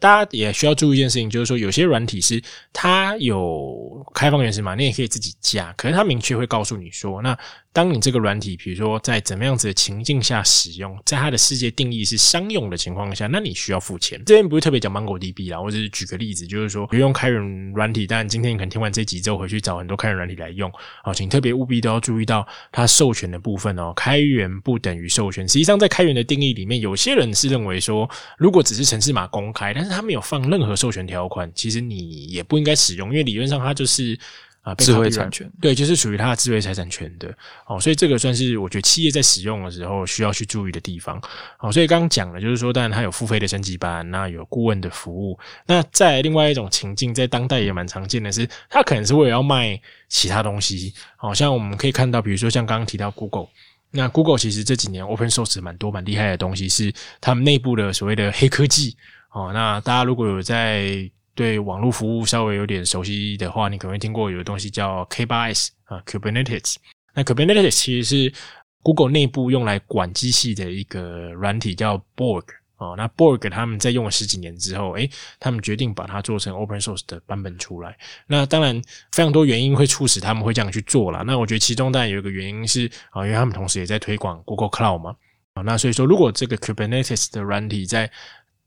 大家也需要注意一件事情，就是说有些软体是它有开放原始码，你也可以自己加，可是它明确会告诉你说，那。当你这个软体，比如说在怎么样子的情境下使用，在它的世界定义是商用的情况下，那你需要付钱。这边不是特别讲 MongoDB 啦，我只是举个例子，就是说用开源软体，但今天你可能听完这集之后回去找很多开源软体来用，好，请特别务必都要注意到它授权的部分哦。开源不等于授权，实际上在开源的定义里面，有些人是认为说，如果只是城市码公开，但是他没有放任何授权条款，其实你也不应该使用，因为理论上它就是。啊，智慧产权对，就是属于它的智慧财产权的哦，所以这个算是我觉得企业在使用的时候需要去注意的地方哦。所以刚刚讲了，就是说，当然它有付费的升级版，那有顾问的服务。那在另外一种情境，在当代也蛮常见的是，它可能是为了要卖其他东西。好像我们可以看到，比如说像刚刚提到 Google，那 Google 其实这几年 Open Source 蛮多蛮厉害的东西，是他们内部的所谓的黑科技哦。那大家如果有在对网络服务稍微有点熟悉的话，你可能会听过有个东西叫 K8s 啊，Kubernetes。那 Kubernetes 其实是 Google 内部用来管机器的一个软体，叫 Borg 啊。那 Borg 他们在用了十几年之后，诶，他们决定把它做成 Open Source 的版本出来。那当然非常多原因会促使他们会这样去做了。那我觉得其中当然有一个原因是啊，因为他们同时也在推广 Google Cloud 嘛啊。那所以说，如果这个 Kubernetes 的软体在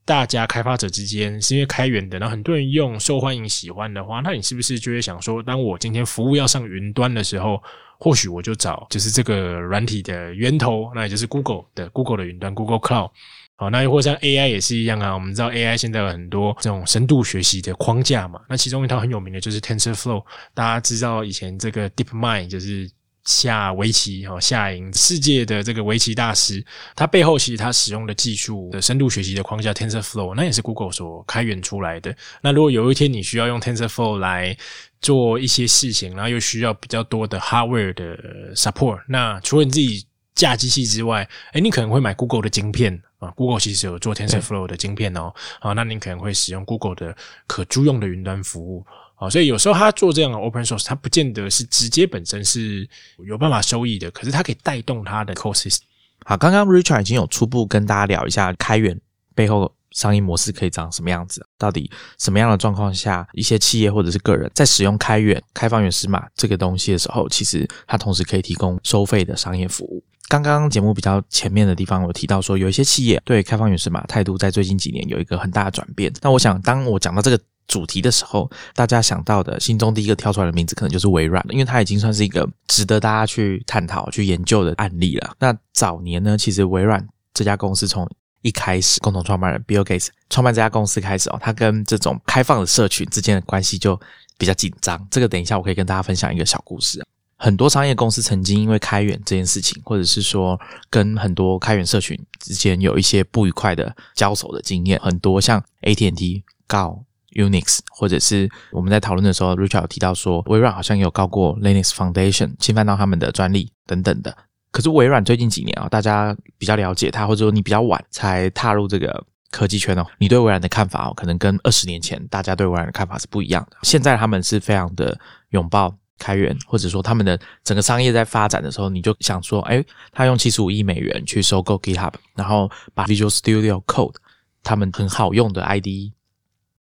大家开发者之间是因为开源的，然后很多人用、受欢迎、喜欢的话，那你是不是就会想说，当我今天服务要上云端的时候，或许我就找就是这个软体的源头，那也就是 Google 的 Google 的云端 Google Cloud。好，那又或像 AI 也是一样啊。我们知道 AI 现在有很多这种深度学习的框架嘛，那其中一套很有名的就是 TensorFlow。大家知道以前这个 DeepMind 就是。下围棋哈，下赢世界的这个围棋大师，他背后其实他使用的技术的深度学习的框架 TensorFlow，那也是 Google 所开源出来的。那如果有一天你需要用 TensorFlow 来做一些事情，然后又需要比较多的 hardware 的 support，那除了你自己架机器之外，哎，你可能会买 Google 的晶片啊。Google 其实有做 TensorFlow 的晶片哦，好，那你可能会使用 Google 的可租用的云端服务。啊，所以有时候他做这样的 open source，他不见得是直接本身是有办法收益的，可是它可以带动它的 courses。好，刚刚 Richard 已经有初步跟大家聊一下开源背后商业模式可以长什么样子，到底什么样的状况下，一些企业或者是个人在使用开源开放源码这个东西的时候，其实它同时可以提供收费的商业服务。刚刚节目比较前面的地方，我提到说有一些企业对开放源码态度在最近几年有一个很大的转变。那我想，当我讲到这个。主题的时候，大家想到的心中第一个跳出来的名字，可能就是微软因为它已经算是一个值得大家去探讨、去研究的案例了。那早年呢，其实微软这家公司从一开始，共同创办人 Bill Gates 创办这家公司开始哦，他跟这种开放的社群之间的关系就比较紧张。这个等一下我可以跟大家分享一个小故事。很多商业公司曾经因为开源这件事情，或者是说跟很多开源社群之间有一些不愉快的交手的经验，很多像 AT&T 告。Unix，或者是我们在讨论的时候，Richard 有提到说，微软好像有告过 Linux Foundation，侵犯到他们的专利等等的。可是微软最近几年啊，大家比较了解它，或者说你比较晚才踏入这个科技圈哦，你对微软的看法哦，可能跟二十年前大家对微软的看法是不一样的。现在他们是非常的拥抱开源，或者说他们的整个商业在发展的时候，你就想说，哎，他用七十五亿美元去收购 GitHub，然后把 Visual Studio Code 他们很好用的 ID。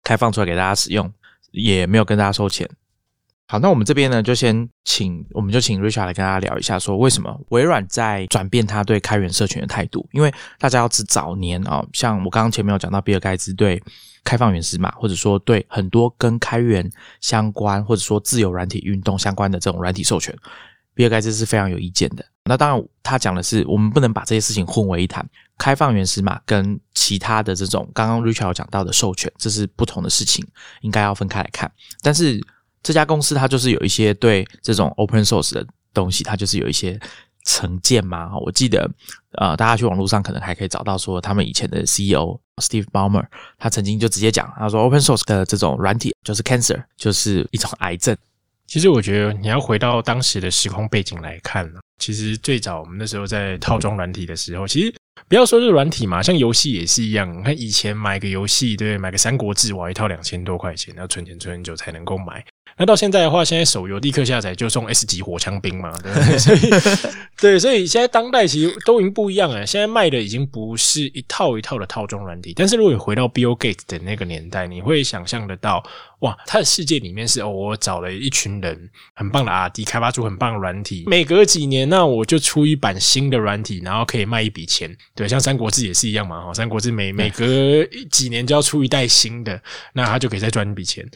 开放出来给大家使用，也没有跟大家收钱。好，那我们这边呢，就先请，我们就请 Richard 来跟大家聊一下，说为什么微软在转变他对开源社群的态度。因为大家要知早年啊，像我刚刚前面有讲到，比尔盖茨对开放原始码，或者说对很多跟开源相关，或者说自由软体运动相关的这种软体授权，比尔盖茨是非常有意见的。那当然，他讲的是我们不能把这些事情混为一谈。开放原始码跟其他的这种刚刚 Richard 讲到的授权，这是不同的事情，应该要分开来看。但是这家公司它就是有一些对这种 open source 的东西，它就是有一些成见嘛。我记得呃，大家去网络上可能还可以找到说，他们以前的 CEO Steve Ballmer 他曾经就直接讲，他说 open source 的这种软体就是 cancer，就是一种癌症。其实我觉得你要回到当时的时空背景来看呢，其实最早我们那时候在套装软体的时候，其实。不要说是软体嘛，像游戏也是一样。你看以前买个游戏，对，买个《三国志》，哇，一套两千多块钱，要存钱存很久才能够买。那到现在的话，现在手游立刻下载就送 S 级火枪兵嘛，对？所以 对，所以现在当代其实都已经不一样了。现在卖的已经不是一套一套的套装软体，但是如果你回到 Bill Gates 的那个年代，你会想象得到，哇，他的世界里面是哦，我找了一群人很棒的 R&D，开发出很棒的软体，每隔几年那我就出一版新的软体，然后可以卖一笔钱。对，像三国志也是一样嘛，哈，三国志每每隔几年就要出一代新的，那他就可以再赚一笔钱。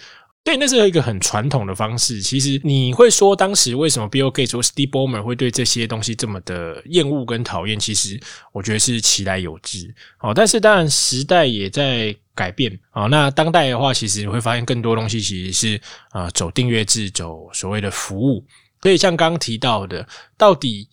对，那是一个很传统的方式。其实你会说，当时为什么 Bill Gates 或 Steve Ballmer 会对这些东西这么的厌恶跟讨厌？其实我觉得是其来有之。哦，但是当然时代也在改变啊。那当代的话，其实你会发现更多东西其实是啊走订阅制，走所谓的服务。所以像刚刚提到的，到底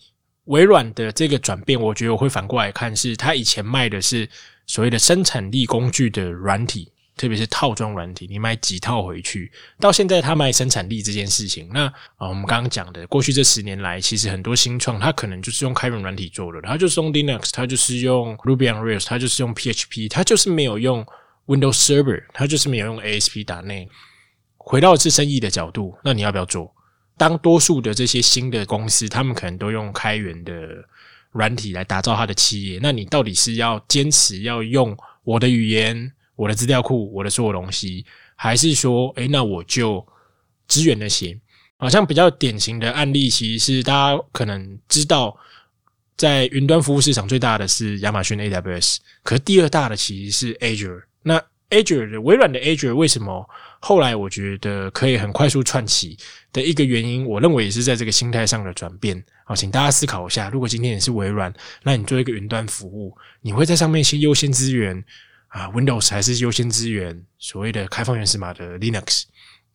微软的这个转变，我觉得我会反过来看，是他以前卖的是所谓的生产力工具的软体。特别是套装软体，你买几套回去，到现在他卖生产力这件事情，那啊，我们刚刚讲的，过去这十年来，其实很多新创，它可能就是用开源软体做的，它就是用 Linux，它就是用 Ruby on Rails，它就是用 PHP，它就是没有用 Windows Server，它就是没有用 ASP 打内。回到是生意的角度，那你要不要做？当多数的这些新的公司，他们可能都用开源的软体来打造他的企业，那你到底是要坚持要用我的语言？我的资料库，我的所有东西，还是说，哎，那我就支援那些，好像比较典型的案例，其实是大家可能知道，在云端服务市场最大的是亚马逊 AWS，可是第二大的其实是 Azure。那 Azure 的微软的 Azure 为什么后来我觉得可以很快速串起的一个原因，我认为也是在这个心态上的转变。好，请大家思考一下，如果今天你是微软，那你做一个云端服务，你会在上面先优先资源。啊，Windows 还是优先支援所谓的开放源码的 Linux，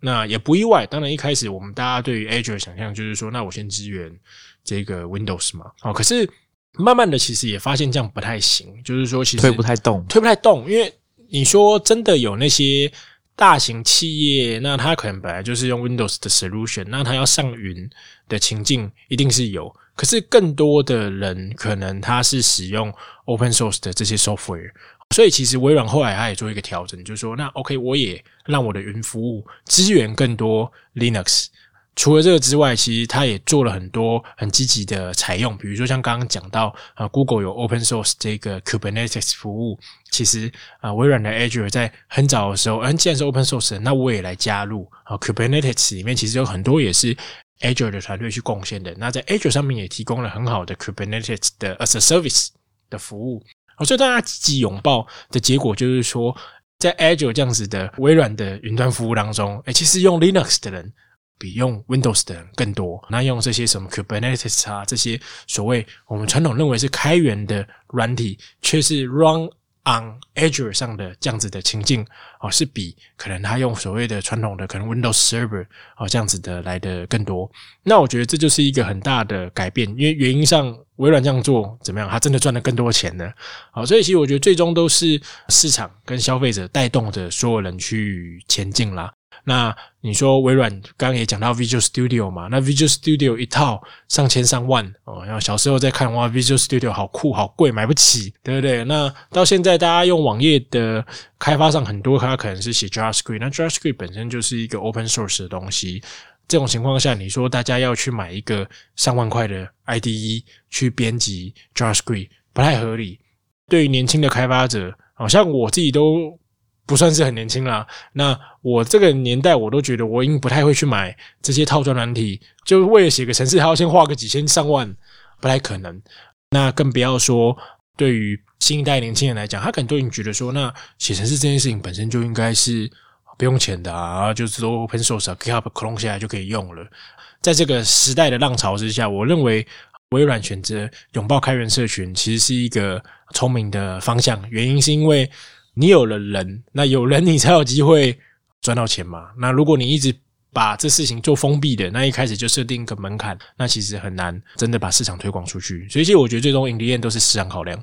那也不意外。当然，一开始我们大家对于 Azure 想象就是说，那我先支援这个 Windows 嘛。哦，可是慢慢的，其实也发现这样不太行，就是说，其实推不太动，推不太动。因为你说真的有那些大型企业，那它可能本来就是用 Windows 的 solution，那它要上云的情境一定是有。可是更多的人可能他是使用 Open Source 的这些 software。所以其实微软后来它也做一个调整，就是说，那 OK，我也让我的云服务支援更多 Linux。除了这个之外，其实它也做了很多很积极的采用，比如说像刚刚讲到啊，Google 有 Open Source 这个 Kubernetes 服务，其实啊，微软的 Azure 在很早的时候，嗯，既然是 Open Source，那我也来加入啊，Kubernetes 里面其实有很多也是 Azure 的团队去贡献的。那在 Azure 上面也提供了很好的 Kubernetes 的 as a Service 的服务。所以大家积极拥抱的结果，就是说，在 Azure 这样子的微软的云端服务当中，哎，其实用 Linux 的人比用 Windows 的人更多。那用这些什么 Kubernetes 啊，这些所谓我们传统认为是开源的软体，却是 Run。On Azure 上的这样子的情境哦，是比可能他用所谓的传统的可能 Windows Server 哦这样子的来的更多。那我觉得这就是一个很大的改变，因为原因上微软这样做怎么样，他真的赚了更多钱呢？好，所以其实我觉得最终都是市场跟消费者带动着所有人去前进啦。那你说微软刚刚也讲到 Visual Studio 嘛？那 Visual Studio 一套上千上万哦，然后小时候在看哇，Visual Studio 好酷好贵，买不起，对不对？那到现在大家用网页的开发上很多，它可能是写 JavaScript，那 JavaScript 本身就是一个 Open Source 的东西。这种情况下，你说大家要去买一个上万块的 IDE 去编辑 JavaScript，不太合理。对于年轻的开发者，好像我自己都。不算是很年轻啦。那我这个年代，我都觉得我已经不太会去买这些套装软体，就是为了写个程式，还要先花个几千上万，不太可能。那更不要说对于新一代年轻人来讲，他可能都已经觉得说，那写程式这件事情本身就应该是不用钱的啊，就是都 open source 啊，GitHub clone 下来就可以用了。在这个时代的浪潮之下，我认为微软选择拥抱开源社群，其实是一个聪明的方向。原因是因为。你有了人，那有人你才有机会赚到钱嘛。那如果你一直把这事情做封闭的，那一开始就设定一个门槛，那其实很难真的把市场推广出去。所以，其实我觉得最终盈利链都是市场考量。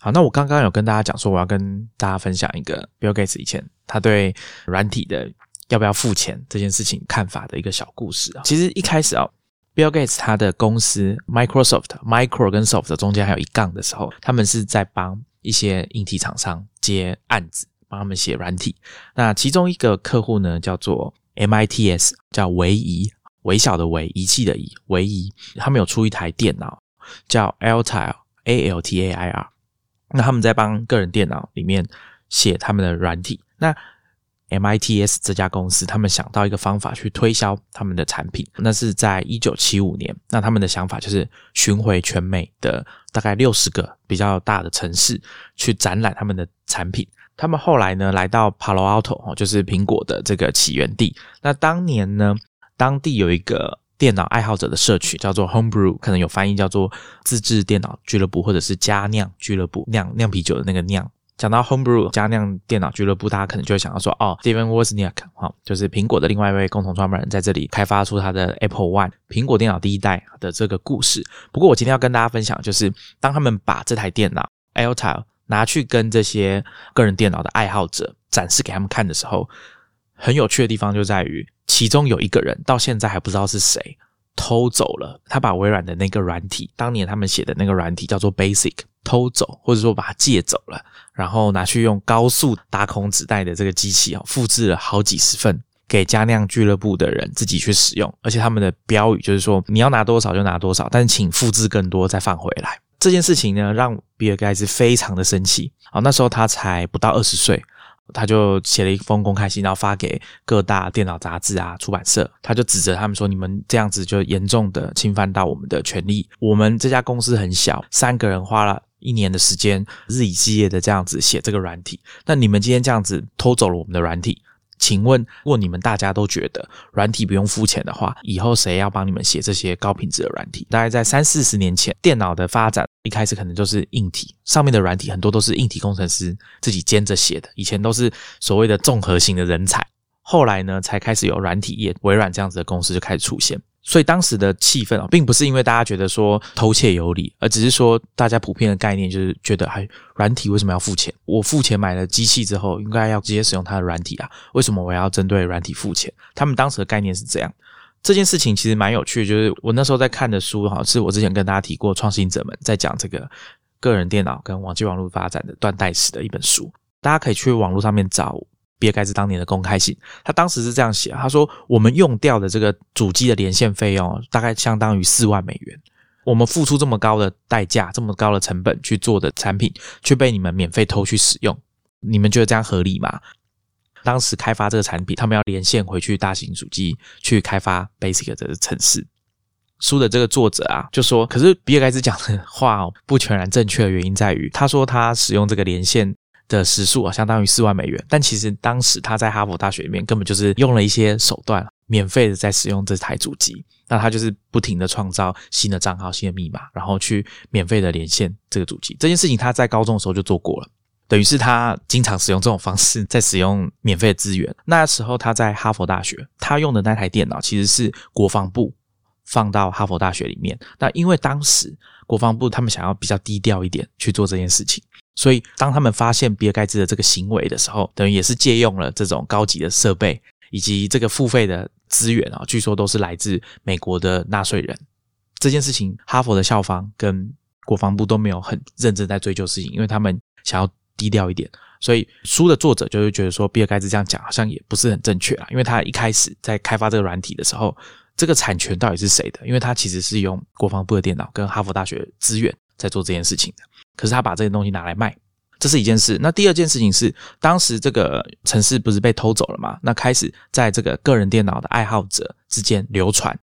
好，那我刚刚有跟大家讲说，我要跟大家分享一个 Bill Gates 以前他对软体的要不要付钱这件事情看法的一个小故事啊。其实一开始啊，Bill Gates 他的公司 Microsoft Micro 跟 Soft 中间还有一杠的时候，他们是在帮。一些硬体厂商接案子，帮他们写软体。那其中一个客户呢，叫做 MITS 叫微仪，微小的微，仪器的仪，微仪，他们有出一台电脑叫 Altair A L T A I R，那他们在帮个人电脑里面写他们的软体。那 MITS 这家公司，他们想到一个方法去推销他们的产品，那是在一九七五年。那他们的想法就是巡回全美的大概六十个比较大的城市，去展览他们的产品。他们后来呢，来到 Palo Alto 哦，就是苹果的这个起源地。那当年呢，当地有一个电脑爱好者的社区，叫做 Homebrew，可能有翻译叫做自制电脑俱乐部，或者是家酿俱乐部，酿酿啤酒的那个酿。讲到 Homebrew 加酿电脑俱乐部，大家可能就会想到说，哦，Steven Wozniak 哈，就是苹果的另外一位共同创办人，在这里开发出他的 Apple One 苹果电脑第一代的这个故事。不过，我今天要跟大家分享，就是当他们把这台电脑 Altair 拿去跟这些个人电脑的爱好者展示给他们看的时候，很有趣的地方就在于，其中有一个人到现在还不知道是谁偷走了，他把微软的那个软体，当年他们写的那个软体叫做 Basic。偷走，或者说把它借走了，然后拿去用高速打孔纸袋的这个机器啊，复制了好几十份给加酿俱乐部的人自己去使用，而且他们的标语就是说你要拿多少就拿多少，但请复制更多再放回来。这件事情呢，让比尔盖茨非常的生气啊。那时候他才不到二十岁，他就写了一封公开信，然后发给各大电脑杂志啊、出版社，他就指责他们说：“你们这样子就严重的侵犯到我们的权利。我们这家公司很小，三个人花了。”一年的时间，日以继夜的这样子写这个软体。那你们今天这样子偷走了我们的软体，请问，如果你们大家都觉得软体不用付钱的话，以后谁要帮你们写这些高品质的软体？大概在三四十年前，电脑的发展一开始可能就是硬体上面的软体，很多都是硬体工程师自己兼着写的。以前都是所谓的综合型的人才，后来呢，才开始有软体业，微软这样子的公司就开始出现。所以当时的气氛啊，并不是因为大家觉得说偷窃有理，而只是说大家普遍的概念就是觉得，哎，软体为什么要付钱？我付钱买了机器之后，应该要直接使用它的软体啊，为什么我要针对软体付钱？他们当时的概念是这样。这件事情其实蛮有趣的，就是我那时候在看的书，哈，是我之前跟大家提过，创新者们在讲这个个人电脑跟网际网络发展的断代史的一本书，大家可以去网络上面找。比尔盖茨当年的公开信，他当时是这样写：他说，我们用掉的这个主机的连线费用，大概相当于四万美元。我们付出这么高的代价，这么高的成本去做的产品，却被你们免费偷去使用，你们觉得这样合理吗？当时开发这个产品，他们要连线回去大型主机去开发 Basic 的城市。书的这个作者啊，就说：，可是比尔盖茨讲的话不全然正确的原因在于，他说他使用这个连线。的时速啊，相当于四万美元。但其实当时他在哈佛大学里面根本就是用了一些手段，免费的在使用这台主机。那他就是不停的创造新的账号、新的密码，然后去免费的连线这个主机。这件事情他在高中的时候就做过了，等于是他经常使用这种方式在使用免费的资源。那时候他在哈佛大学，他用的那台电脑其实是国防部放到哈佛大学里面。那因为当时国防部他们想要比较低调一点去做这件事情。所以，当他们发现比尔盖茨的这个行为的时候，等于也是借用了这种高级的设备以及这个付费的资源啊，据说都是来自美国的纳税人。这件事情，哈佛的校方跟国防部都没有很认真在追究事情，因为他们想要低调一点。所以，书的作者就会觉得说，比尔盖茨这样讲好像也不是很正确啊，因为他一开始在开发这个软体的时候，这个产权到底是谁的？因为他其实是用国防部的电脑跟哈佛大学资源在做这件事情的。可是他把这些东西拿来卖，这是一件事。那第二件事情是，当时这个城市不是被偷走了吗？那开始在这个个人电脑的爱好者之间流传，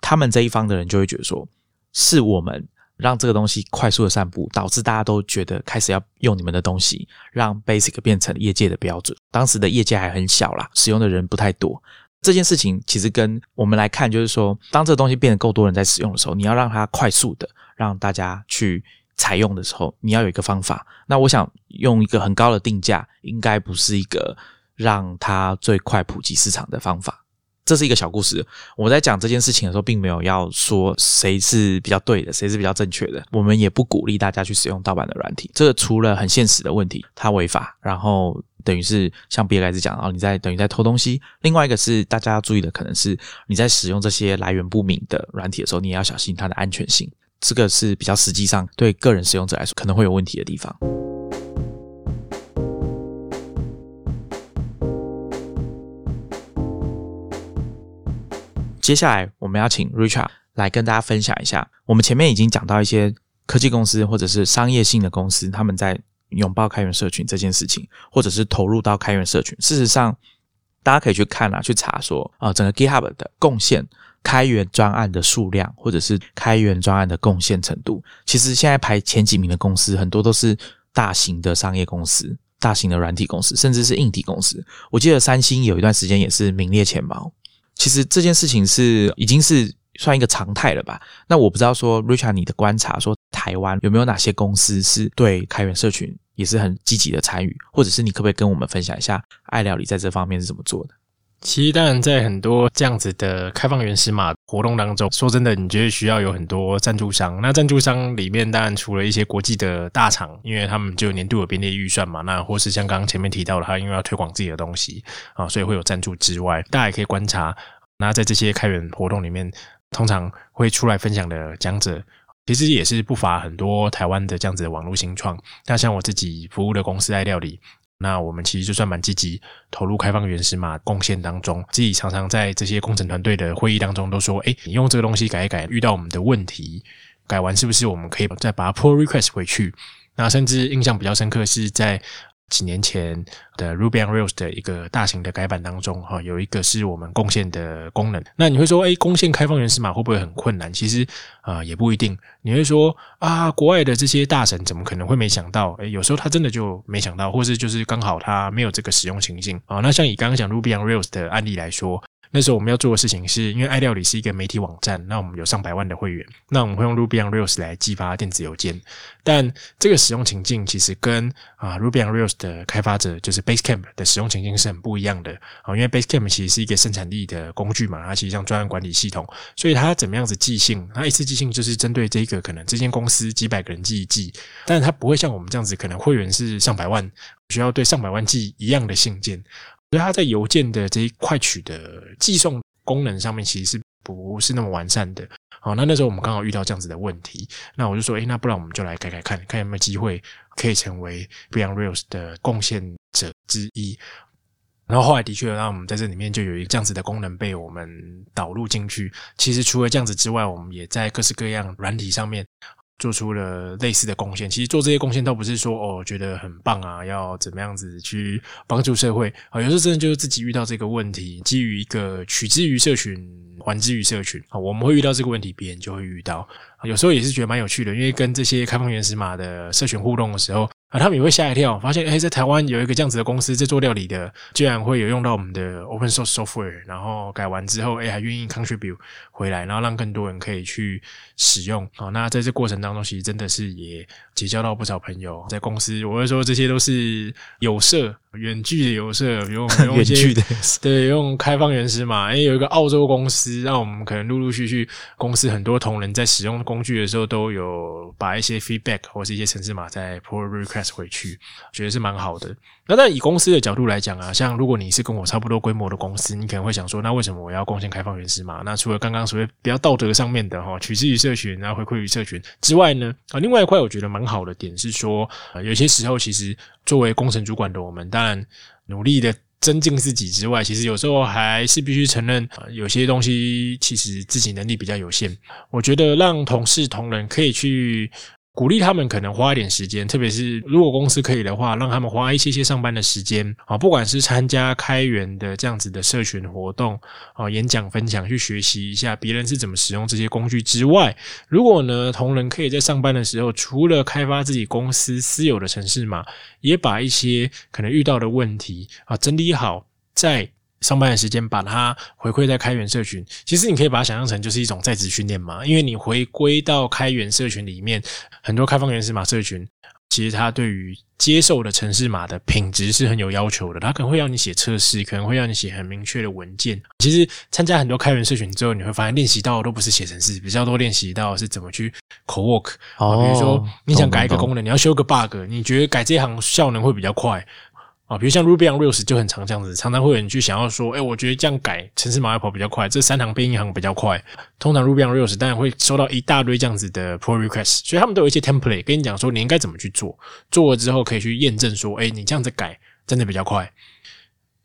他们这一方的人就会觉得说，是我们让这个东西快速的散布，导致大家都觉得开始要用你们的东西，让 Basic 变成业界的标准。当时的业界还很小啦，使用的人不太多。这件事情其实跟我们来看，就是说，当这个东西变得够多人在使用的时候，你要让它快速的让大家去。采用的时候，你要有一个方法。那我想用一个很高的定价，应该不是一个让它最快普及市场的方法。这是一个小故事。我在讲这件事情的时候，并没有要说谁是比较对的，谁是比较正确的。我们也不鼓励大家去使用盗版的软体。这个除了很现实的问题，它违法，然后等于是像比尔盖茨讲，然后你在等于在偷东西。另外一个是大家要注意的，可能是你在使用这些来源不明的软体的时候，你也要小心它的安全性。这个是比较实际上对个人使用者来说可能会有问题的地方。接下来我们要请 Richard 来跟大家分享一下，我们前面已经讲到一些科技公司或者是商业性的公司，他们在拥抱开源社群这件事情，或者是投入到开源社群。事实上，大家可以去看啊，去查说啊，整个 GitHub 的贡献。开源专案的数量，或者是开源专案的贡献程度，其实现在排前几名的公司很多都是大型的商业公司、大型的软体公司，甚至是硬体公司。我记得三星有一段时间也是名列前茅。其实这件事情是已经是算一个常态了吧？那我不知道说，Richard，你的观察说，台湾有没有哪些公司是对开源社群也是很积极的参与，或者是你可不可以跟我们分享一下爱料理在这方面是怎么做的？其实，当然，在很多这样子的开放原始码活动当中，说真的，你觉得需要有很多赞助商。那赞助商里面，当然除了一些国际的大厂，因为他们就年度有编列预算嘛，那或是像刚刚前面提到的，他因为要推广自己的东西啊，所以会有赞助之外，大家也可以观察。那在这些开源活动里面，通常会出来分享的讲者，其实也是不乏很多台湾的这样子的网络新创。那像我自己服务的公司爱料理。那我们其实就算蛮积极投入开放原始码贡献当中，自己常常在这些工程团队的会议当中都说：“哎，你用这个东西改一改，遇到我们的问题，改完是不是我们可以再把它 pull request 回去？”那甚至印象比较深刻是在。几年前的 Ruby on Rails 的一个大型的改版当中，哈，有一个是我们贡献的功能。那你会说，哎，贡献开放原始码会不会很困难？其实啊，也不一定。你会说啊，国外的这些大神怎么可能会没想到？哎，有时候他真的就没想到，或是就是刚好他没有这个使用情境啊。那像以刚刚讲 Ruby on Rails 的案例来说。那时候我们要做的事情是，因为爱料理是一个媒体网站，那我们有上百万的会员，那我们会用 Ruby on Rails 来寄发电子邮件。但这个使用情境其实跟啊 Ruby on Rails 的开发者就是 Basecamp 的使用情境是很不一样的啊，因为 Basecamp 其实是一个生产力的工具嘛，它其实像专案管理系统，所以它怎么样子寄信，它一次寄信就是针对这个可能这间公司几百个人寄一寄，但是它不会像我们这样子，可能会员是上百万，需要对上百万寄一样的信件。所以它在邮件的这一块取的寄送功能上面，其实是不是那么完善的。好，那那时候我们刚好遇到这样子的问题，那我就说，诶，那不然我们就来改改看看有没有机会可以成为 Beyond Rails 的贡献者之一。然后后来的确，让我们在这里面就有一个这样子的功能被我们导入进去。其实除了这样子之外，我们也在各式各样软体上面。做出了类似的贡献，其实做这些贡献倒不是说哦觉得很棒啊，要怎么样子去帮助社会啊？有时候真的就是自己遇到这个问题，基于一个取之于社群，还之于社群啊，我们会遇到这个问题，别人就会遇到。有时候也是觉得蛮有趣的，因为跟这些开放原始码的社群互动的时候。啊，他们也会吓一跳，发现哎，在台湾有一个这样子的公司在做料理的，居然会有用到我们的 open source software，然后改完之后，哎，还愿意 contribute 回来，然后让更多人可以去使用。好，那在这过程当中，其实真的是也结交到不少朋友，在公司，我会说这些都是有色。远距的有色，用用一些对用开放原始码，哎，有一个澳洲公司，让我们可能陆陆续续公司很多同仁在使用工具的时候，都有把一些 feedback 或是一些程式码在 pull request 回去，觉得是蛮好的。那但以公司的角度来讲啊，像如果你是跟我差不多规模的公司，你可能会想说，那为什么我要贡献开放原始码？那除了刚刚所谓比较道德上面的哈，取之于社群，然后回馈于社群之外呢，啊，另外一块我觉得蛮好的点是说，有些时候其实作为工程主管的我们，当然努力的增进自己之外，其实有时候还是必须承认，有些东西其实自己能力比较有限。我觉得让同事同仁可以去。鼓励他们可能花一点时间，特别是如果公司可以的话，让他们花一些些上班的时间啊，不管是参加开源的这样子的社群活动啊，演讲分享，去学习一下别人是怎么使用这些工具之外，如果呢同仁可以在上班的时候，除了开发自己公司私有的城市码，也把一些可能遇到的问题啊整理好，在。上班的时间把它回馈在开源社群，其实你可以把它想象成就是一种在职训练嘛。因为你回归到开源社群里面，很多开放原始码社群，其实它对于接受的城市码的品质是很有要求的。它可能会要你写测试，可能会要你写很明确的文件。其实参加很多开源社群之后，你会发现练习到都不是写程式，比较多练习到是怎么去 co work。比如说你想改一个功能，你要修个 bug，你觉得改这行效能会比较快。啊，比如像 Ruby on Rails 就很常这样子，常常会有人去想要说，哎，我觉得这样改城市码要跑比较快，这三行变一行比较快。通常 Ruby on Rails 当然会收到一大堆这样子的 pull request，所以他们都有一些 template 跟你讲说你应该怎么去做，做了之后可以去验证说，哎，你这样子改真的比较快。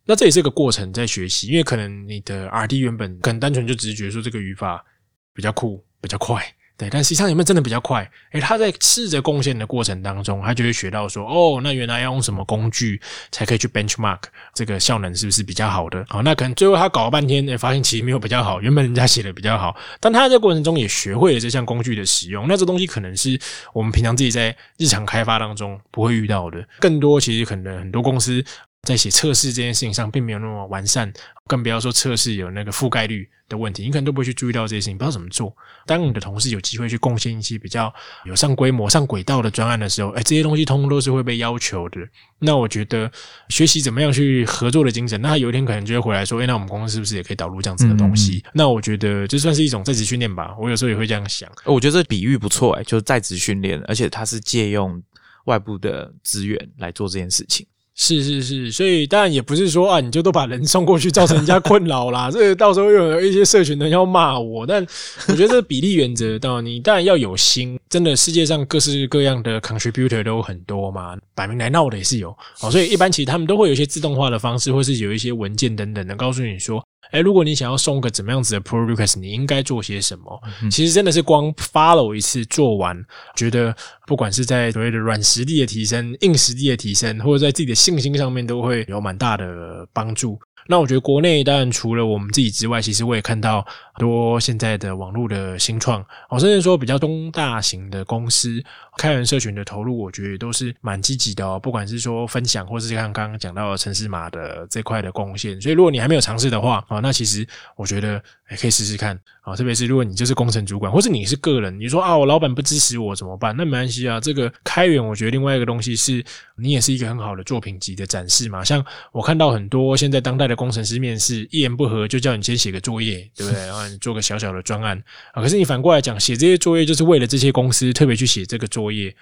那这也是个过程，在学习，因为可能你的 R D 原本可能单纯就只是觉得说这个语法比较酷、比较快，对，但实际上有没有真的比较快？诶，他在试着贡献的过程当中，他就会学到说，哦，那原来要用什么工具才可以去 benchmark 这个效能是不是比较好的？好，那可能最后他搞了半天，诶，发现其实没有比较好，原本人家写的比较好，但他在过程中也学会了这项工具的使用，那这东西可能是我们平常自己在日常开发当中不会遇到的，更多其实可能很多公司。在写测试这件事情上，并没有那么完善，更不要说测试有那个覆盖率的问题，你可能都不会去注意到这些事情，不知道怎么做。当你的同事有机会去贡献一些比较有上规模、上轨道的专案的时候，哎，这些东西通通都是会被要求的。那我觉得学习怎么样去合作的精神，那他有一天可能就会回来说，哎，那我们公司是不是也可以导入这样子的东西？那我觉得这算是一种在职训练吧。我有时候也会这样想。我觉得这比喻不错，哎，就是在职训练，而且它是借用外部的资源来做这件事情。是是是，所以当然也不是说啊，你就都把人送过去，造成人家困扰啦。这到时候又有一些社群人要骂我，但我觉得这比例原则，到你当然要有心。真的，世界上各式各样的 contributor 都很多嘛，摆明来闹的也是有。哦，所以一般其实他们都会有一些自动化的方式，或是有一些文件等等，的告诉你说。哎，如果你想要送个怎么样子的 pull request，你应该做些什么？其实真的是光 follow 一次做完，觉得不管是在所谓的软实力的提升、硬实力的提升，或者在自己的信心上面，都会有蛮大的帮助。那我觉得国内当然除了我们自己之外，其实我也看到很多现在的网络的新创，哦，甚至说比较中大型的公司开源社群的投入，我觉得都是蛮积极的哦。不管是说分享，或是像刚刚讲到的城市码的这块的贡献，所以如果你还没有尝试的话，啊，那其实我觉得也可以试试看啊。特别是如果你就是工程主管，或是你是个人，你说啊，我老板不支持我怎么办？那没关系啊。这个开源，我觉得另外一个东西是你也是一个很好的作品集的展示嘛。像我看到很多现在当代的。工程师面试一言不合就叫你先写个作业，对不对？然后你做个小小的专案啊。可是你反过来讲，写这些作业就是为了这些公司特别去写这个作业。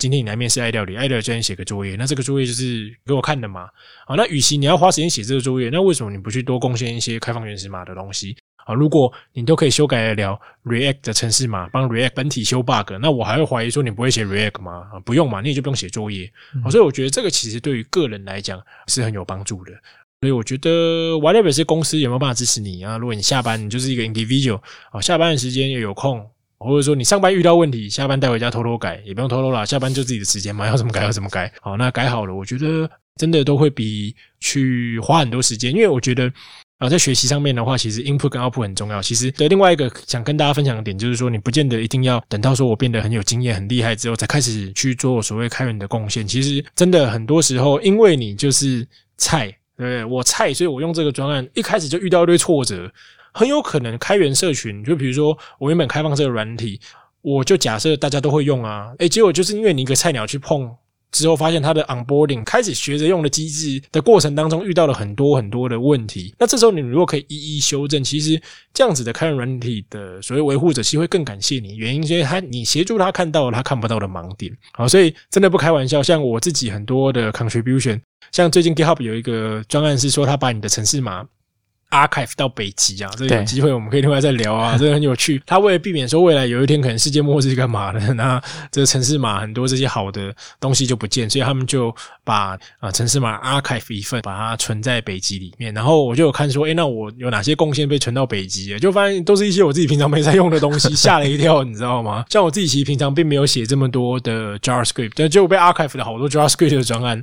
今天你来面试爱料理，爱料理叫你写个作业，那这个作业就是给我看的嘛？啊，那与其你要花时间写这个作业，那为什么你不去多贡献一些开放原始码的东西？啊，如果你都可以修改得了 React 的程式码，帮 React 本体修 bug，那我还会怀疑说你不会写 React 吗？啊，不用嘛，你也就不用写作业。所以我觉得这个其实对于个人来讲是很有帮助的。所以我觉得，whatever 是公司有没有办法支持你啊？如果你下班你就是一个 individual 啊，下班的时间又有空，或者说你上班遇到问题，下班带回家偷偷改，也不用偷偷啦，下班就自己的时间嘛，要怎么改要怎么改。好，那改好了，我觉得真的都会比去花很多时间，因为我觉得啊，在学习上面的话，其实 input 跟 output 很重要。其实的另外一个想跟大家分享的点，就是说你不见得一定要等到说我变得很有经验、很厉害之后，才开始去做所谓开源的贡献。其实真的很多时候，因为你就是菜。对我菜，所以我用这个专案一开始就遇到一堆挫折，很有可能开源社群，就比如说我原本开放这个软体，我就假设大家都会用啊，诶，结果就是因为你一个菜鸟去碰之后，发现它的 onboarding 开始学着用的机制的过程当中遇到了很多很多的问题，那这时候你如果可以一一修正，其实这样子的开源软体的所谓维护者其实会更感谢你，原因是因为他你协助他看到了他看不到的盲点，好，所以真的不开玩笑，像我自己很多的 contribution。像最近 GitHub 有一个专案是说，他把你的城市码 archive 到北极啊，这有机会我们可以另外再聊啊，这个很有趣。他为了避免说未来有一天可能世界末日干嘛的，那这个城市码很多这些好的东西就不见，所以他们就把啊城市码 archive 一份，把它存在北极里面。然后我就有看说，哎，那我有哪些贡献被存到北极？就发现都是一些我自己平常没在用的东西，吓了一跳，你知道吗？像我自己其实平常并没有写这么多的 JavaScript，但就被 archive 了好多 JavaScript 的专案。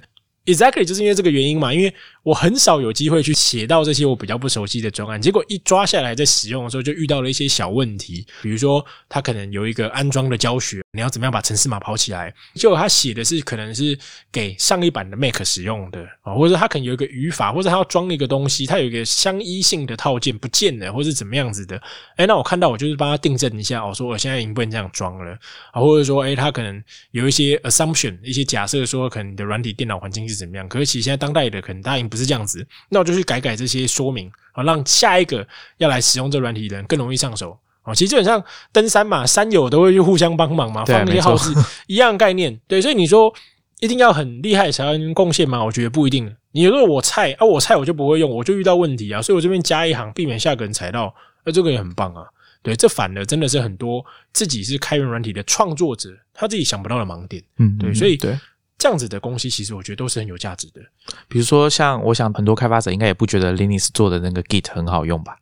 Exactly，就是因为这个原因嘛，因为。我很少有机会去写到这些我比较不熟悉的专案，结果一抓下来在使用的时候就遇到了一些小问题，比如说他可能有一个安装的教学，你要怎么样把城市码跑起来，结果他写的是可能是给上一版的 Mac 使用的啊，或者他可能有一个语法，或者他要装一个东西，他有一个相依性的套件不见了，或是怎么样子的，哎，那我看到我就是帮他订正一下，我说我现在已经不能这样装了啊，或者说哎，他可能有一些 assumption 一些假设说可能你的软体电脑环境是怎么样，可是其实现在当代的可能答应不是这样子，那我就去改改这些说明啊，让下一个要来使用这软体的人更容易上手啊。其实基本上登山嘛，山友都会去互相帮忙嘛，放那些好事一样概念。对，所以你说一定要很厉害才能贡献吗？我觉得不一定。你如果我菜啊，我菜我就不会用，我就遇到问题啊，所以我这边加一行，避免下个人踩到，那这个也很棒啊。对，这反而真的是很多自己是开源软体的创作者，他自己想不到的盲点。嗯，对，所以对。这样子的东西，其实我觉得都是很有价值的。比如说，像我想很多开发者应该也不觉得 Linux 做的那个 Git 很好用吧？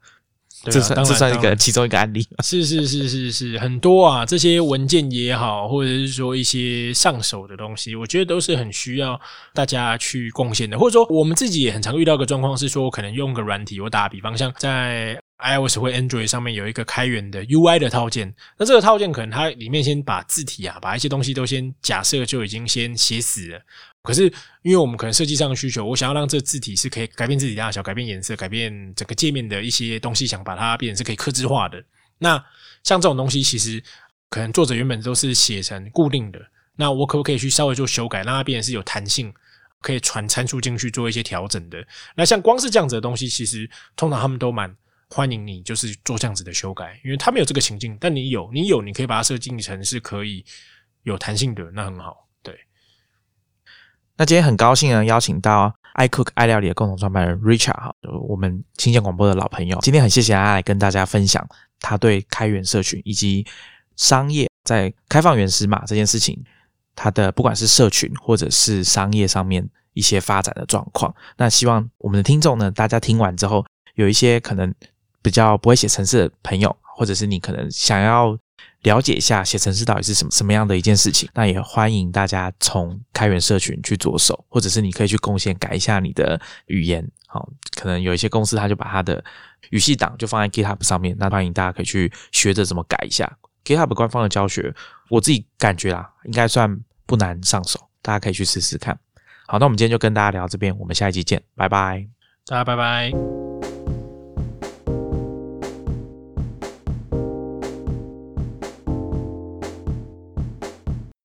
这算这算一个其中一个案例。是是是是是，很多啊，这些文件也好，或者是说一些上手的东西，我觉得都是很需要大家去贡献的。或者说，我们自己也很常遇到一个状况，是说可能用个软体，我打比方，像在。iOS 或 Android 上面有一个开源的 UI 的套件，那这个套件可能它里面先把字体啊，把一些东西都先假设就已经先写死了。可是因为我们可能设计上的需求，我想要让这字体是可以改变字体大小、改变颜色、改变整个界面的一些东西，想把它变成是可以刻字化的。那像这种东西，其实可能作者原本都是写成固定的，那我可不可以去稍微做修改，让它变成是有弹性，可以传参数进去做一些调整的？那像光是这样子的东西，其实通常他们都蛮。欢迎你，就是做这样子的修改，因为他没有这个情境，但你有，你有，你可以把它设计成是可以有弹性的，那很好。对。那今天很高兴呢，邀请到 iCook 爱料理的共同创办人 Richard 哈，我们清闲广播的老朋友。今天很谢谢他来跟大家分享他对开源社群以及商业在开放原始码这件事情，他的不管是社群或者是商业上面一些发展的状况。那希望我们的听众呢，大家听完之后有一些可能。比较不会写程式的朋友，或者是你可能想要了解一下写程式到底是什么什么样的一件事情，那也欢迎大家从开源社群去着手，或者是你可以去贡献改一下你的语言。好，可能有一些公司他就把他的语系档就放在 GitHub 上面，那欢迎大家可以去学着怎么改一下 GitHub 官方的教学。我自己感觉啦，应该算不难上手，大家可以去试试看。好，那我们今天就跟大家聊这边，我们下一集见，拜拜，大家拜拜。